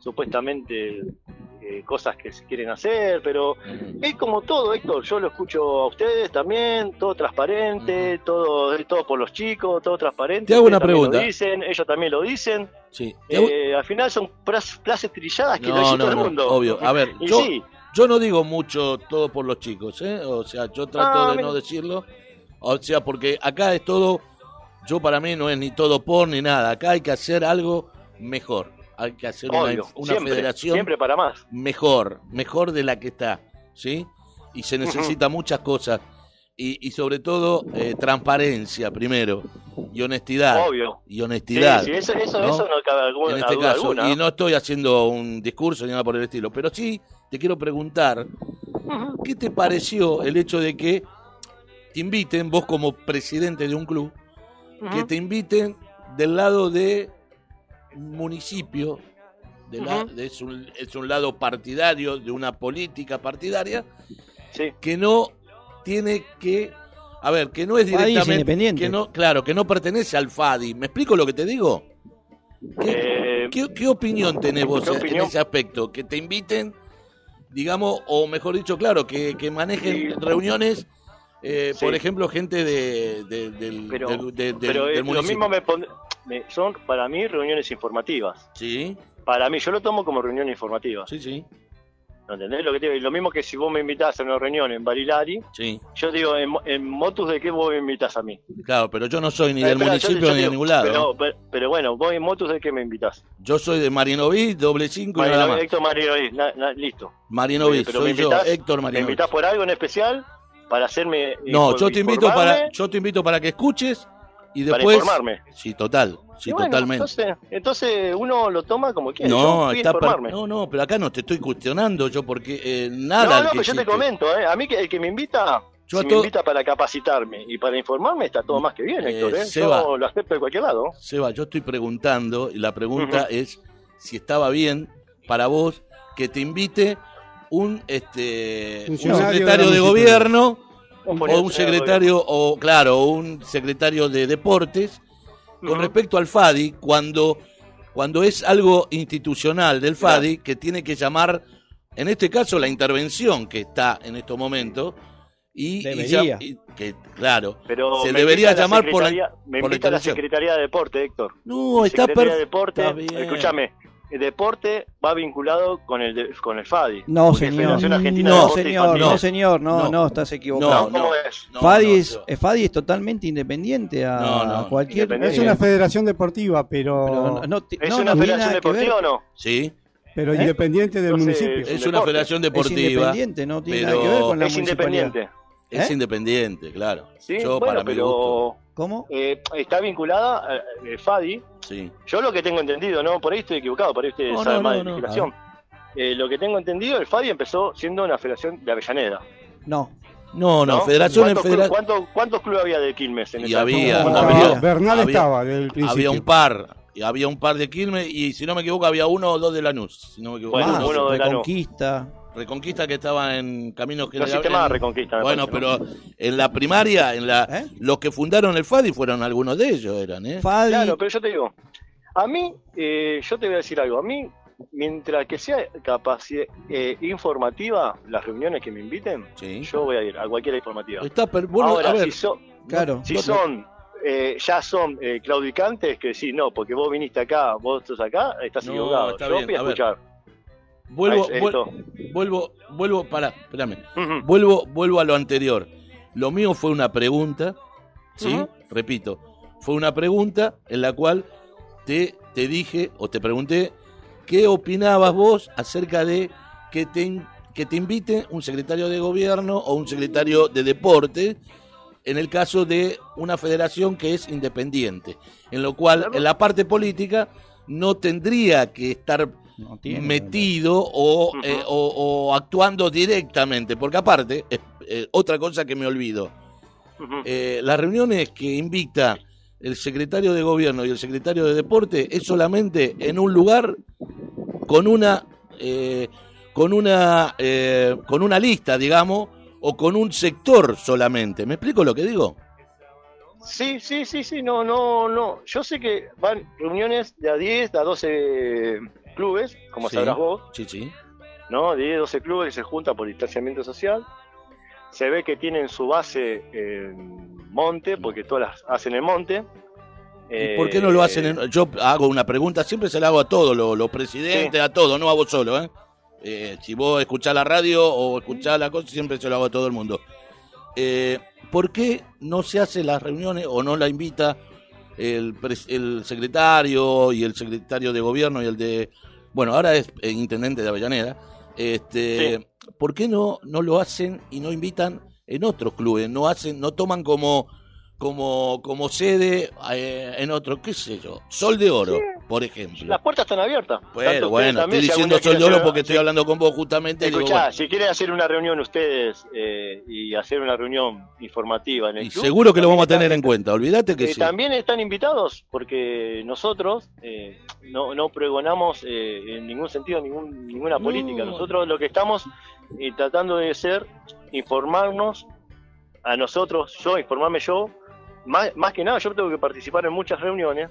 supuestamente eh, cosas que se quieren hacer, pero es como todo, Héctor. Yo lo escucho a ustedes también, todo transparente, todo, todo por los chicos, todo transparente. Te hago una pregunta. Lo dicen, ellos también lo dicen. sí. Eh, al final son frases trilladas que lo No, dice no, todo el no, mundo. obvio. A ver, Y yo, sí, yo no digo mucho todo por los chicos, ¿eh? O sea, yo trato Ah, de no decirlo. O sea, porque acá es todo, yo para mí no es ni todo por ni nada. Acá hay que hacer algo mejor. Hay que hacer una, obvio, una siempre, federación siempre para más. mejor, mejor de la que está, ¿sí? Y se necesita muchas cosas. Y, y sobre todo, eh, transparencia primero. Y honestidad. Obvio. Y honestidad. sí, eso, eso, ¿no? eso no cabe alguna, en este duda caso. alguna. Y no estoy haciendo un discurso ni nada por el estilo, pero sí te quiero preguntar. ¿qué te pareció el hecho de que te inviten, vos como presidente de un club, que te inviten del lado de municipio, de la- de- es, un, es un lado partidario, de una política partidaria, Sí. que no tiene que... A ver, que no es Fadi es directamente... independiente. Que no, claro, que no pertenece al FADI. ¿Me explico lo que te digo? ¿Qué, Eh, qué- qué opinión tenés vos ¿Qué en- opinión? en ese aspecto? Que te inviten, digamos, o mejor dicho, claro, que, que manejen Sí. reuniones, eh, Sí. por ejemplo, gente de, de- del, pero del- de- del- pero del eh, lo mismo me pon- me- son para mí reuniones informativas. Sí, Para mí, yo lo tomo como reunión informativa. sí, sí. ¿No entendés lo que te digo? Y lo mismo que si vos me invitás a una reunión en Barilari, Sí, yo digo, ¿en, en motus de qué vos me invitás a mí? claro, pero yo no soy ni Eh, del espera, municipio yo ni de ningún lado. Pero, pero, pero bueno, vos en motus de qué me invitás. Yo soy de Marinoví, doble cinco y nada más. Héctor Marinoví, na- na- listo. Marinoví, Pero soy me yo, invitás- Héctor ¿Me Marinoví. invitás por algo en especial? Para hacerme... No, yo te invito para, yo te invito para que escuches y para después. informarme. Sí, total, sí, bueno, totalmente. Entonces, entonces uno lo toma como quiere. No, yo está informarme. no, no, pero acá no te estoy cuestionando yo porque eh, No, nada. no, que pero yo te comento, ¿eh? A mí que el que me invita, Yo a si me todo- invita para capacitarme y para informarme, está todo más que bien, Eh, Héctor, ¿eh? Seba. Yo lo acepto de cualquier lado. Seba, yo estoy preguntando y la pregunta es si estaba bien para vos que te invite un este un Funcionario secretario de gobierno o un secretario o claro, un secretario de deportes con respecto al FADI cuando cuando es algo institucional del FADI que tiene que llamar en este caso la intervención que está en estos momentos y, y Debería. ya- y que claro Pero se debería llamar por la- secretaría- me por la invita a la intervención. Secretaría de Deporte, Héctor. no está perfecto escúchame, el deporte va vinculado con el de- con el FADI. No, es señor. No, señor, no, señor, no, No. no, estás equivocado. No, ¿Cómo es? No, Fadi, no, es, eh, Fadi es totalmente independiente a, No, no. a cualquier. Independiente. Es una federación deportiva, pero, pero pero, no, no ti- ¿Es no, una federación nada que ver. deportiva o no? sí independiente del Entonces, municipio. es un una deporte. federación Es deportiva independiente, no tiene pero nada que ver con la Es municipalidad. independiente. Es ¿Eh? independiente claro Sí, yo bueno, para mi gusto pero ¿Cómo? eh, está vinculada eh, FADI. sí Yo lo que tengo entendido, ¿no? Por ahí estoy equivocado, por ahí ustedes No, saben no, más no, de no. legislación. Eh, lo que tengo entendido, el FADI empezó siendo una federación de Avellaneda. No. no no, ¿no? federación en ¿Cuántos, federa- club- cuántos- cuántos clubes había de Quilmes en Y esa había, había- Bernal había- estaba desde el principio. había un par y había un par de Quilmes y si no me equivoco había uno o dos de Lanús si no me equivoco Bueno, uno de la Reconquista. Reconquista que estaba en Camino No General existe más en- Reconquista. bueno parece, pero en la primaria en la ¿Eh? los que fundaron el FADI fueron algunos de ellos eran eh Fadi. Claro, pero yo te digo, a mí, eh, yo te voy a decir algo, a mí, mientras que sea capacidad eh, informativa, las reuniones que me inviten, sí yo voy a ir a cualquier informativa. está per- bueno, Ahora, a ver si, son Claro. si no- son, eh, ya son eh, claudicantes, que sí, no, porque vos viniste acá, vos estás acá, estás No, equivocado. está yo bien, voy a a ver. escuchar. Vuelvo vuel- vuelvo vuelvo para espérame. Vuelvo, vuelvo a lo anterior. Lo mío fue una pregunta, ¿sí? Repito, fue una pregunta en la cual te, te dije o te pregunté qué opinabas vos acerca de que te, que te invite un secretario de gobierno o un secretario de deporte en el caso de una federación que es independiente, en lo cual Claro. en la parte política no tendría que estar No tiene. metido o, eh, o- o actuando directamente, porque aparte, eh, otra cosa que me olvido, eh, las reuniones que invita el secretario de gobierno y el secretario de deporte es solamente en un lugar con una eh, con una eh, con una lista, digamos, o con un sector solamente. ¿Me explico lo que digo? Sí, sí, sí, sí, no, no, no. Yo sé que van reuniones de a 10, de a 12 clubes, como Sí. sabrás vos, Sí, sí. ¿no? De 10, 12 clubes que se juntan por distanciamiento social. Se ve que tienen su base en Monte, porque todas las hacen en Monte. ¿Y por qué no lo hacen? Eh, En, yo hago una pregunta, siempre se la hago a todos, los, los presidentes, a todos, no a vos solo. ¿eh? Eh, si vos escuchás la radio o escuchás la cosa, siempre se lo hago a todo el mundo. Eh, ¿Por qué no se hacen las reuniones o no la invita el, el secretario y el secretario de gobierno y el de... Bueno, ahora es eh, intendente de Avellaneda. Este, ¿Por qué no, no lo hacen y no invitan en otros clubes? No hacen, no toman como como, como sede eh, en otro, qué sé yo, Sol de Oro, por ejemplo. Las puertas están abiertas. Ustedes bueno, estoy también, diciendo Sol de Oro hacer- porque estoy hablando con vos justamente. digo, Escuchá, bueno, si quieren hacer una reunión ustedes eh, y hacer una reunión informativa en el y club, seguro que lo vamos a tener en cuenta, olvídate que eh, sí. También están invitados porque nosotros eh, no, no pregonamos eh, en ningún sentido ningún, ninguna No. política. Nosotros lo que estamos tratando de hacer, informarnos a nosotros, yo, informarme yo. Más, más que nada, yo tengo que participar en muchas reuniones.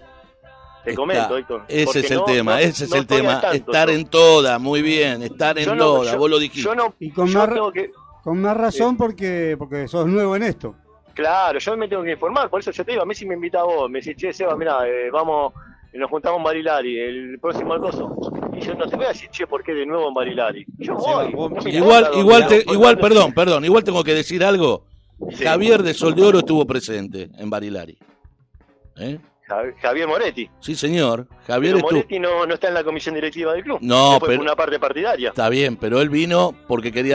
Te Está, comento, Héctor. Ese es el no- tema, no- ese es no el tema, tanto estar yo. en toda, muy bien, estar en toda, vos lo dijiste. Yo no, Y con yo más, tengo que, con más razón porque, porque sos nuevo en esto. Claro, yo me tengo que informar, por eso yo te digo, a mí si me invita a vos, me decís, che, Seba, mirá, eh, vamos, nos juntamos en Barilari, el próximo al coso. Y yo no te voy a decir, che, ¿por qué de nuevo en Barilari? Yo voy. Igual, igual, te- voy. igual, perdón, perdón, igual tengo que decir algo. Sí. Javier de Sol de Oro estuvo presente en Barilari. ¿Eh? Jav- Javier Moretti. Sí, señor. Javier Pero. Moretti no, no está en la comisión directiva del club. No, fue pero- una parte partidaria. Está bien, pero él vino porque quería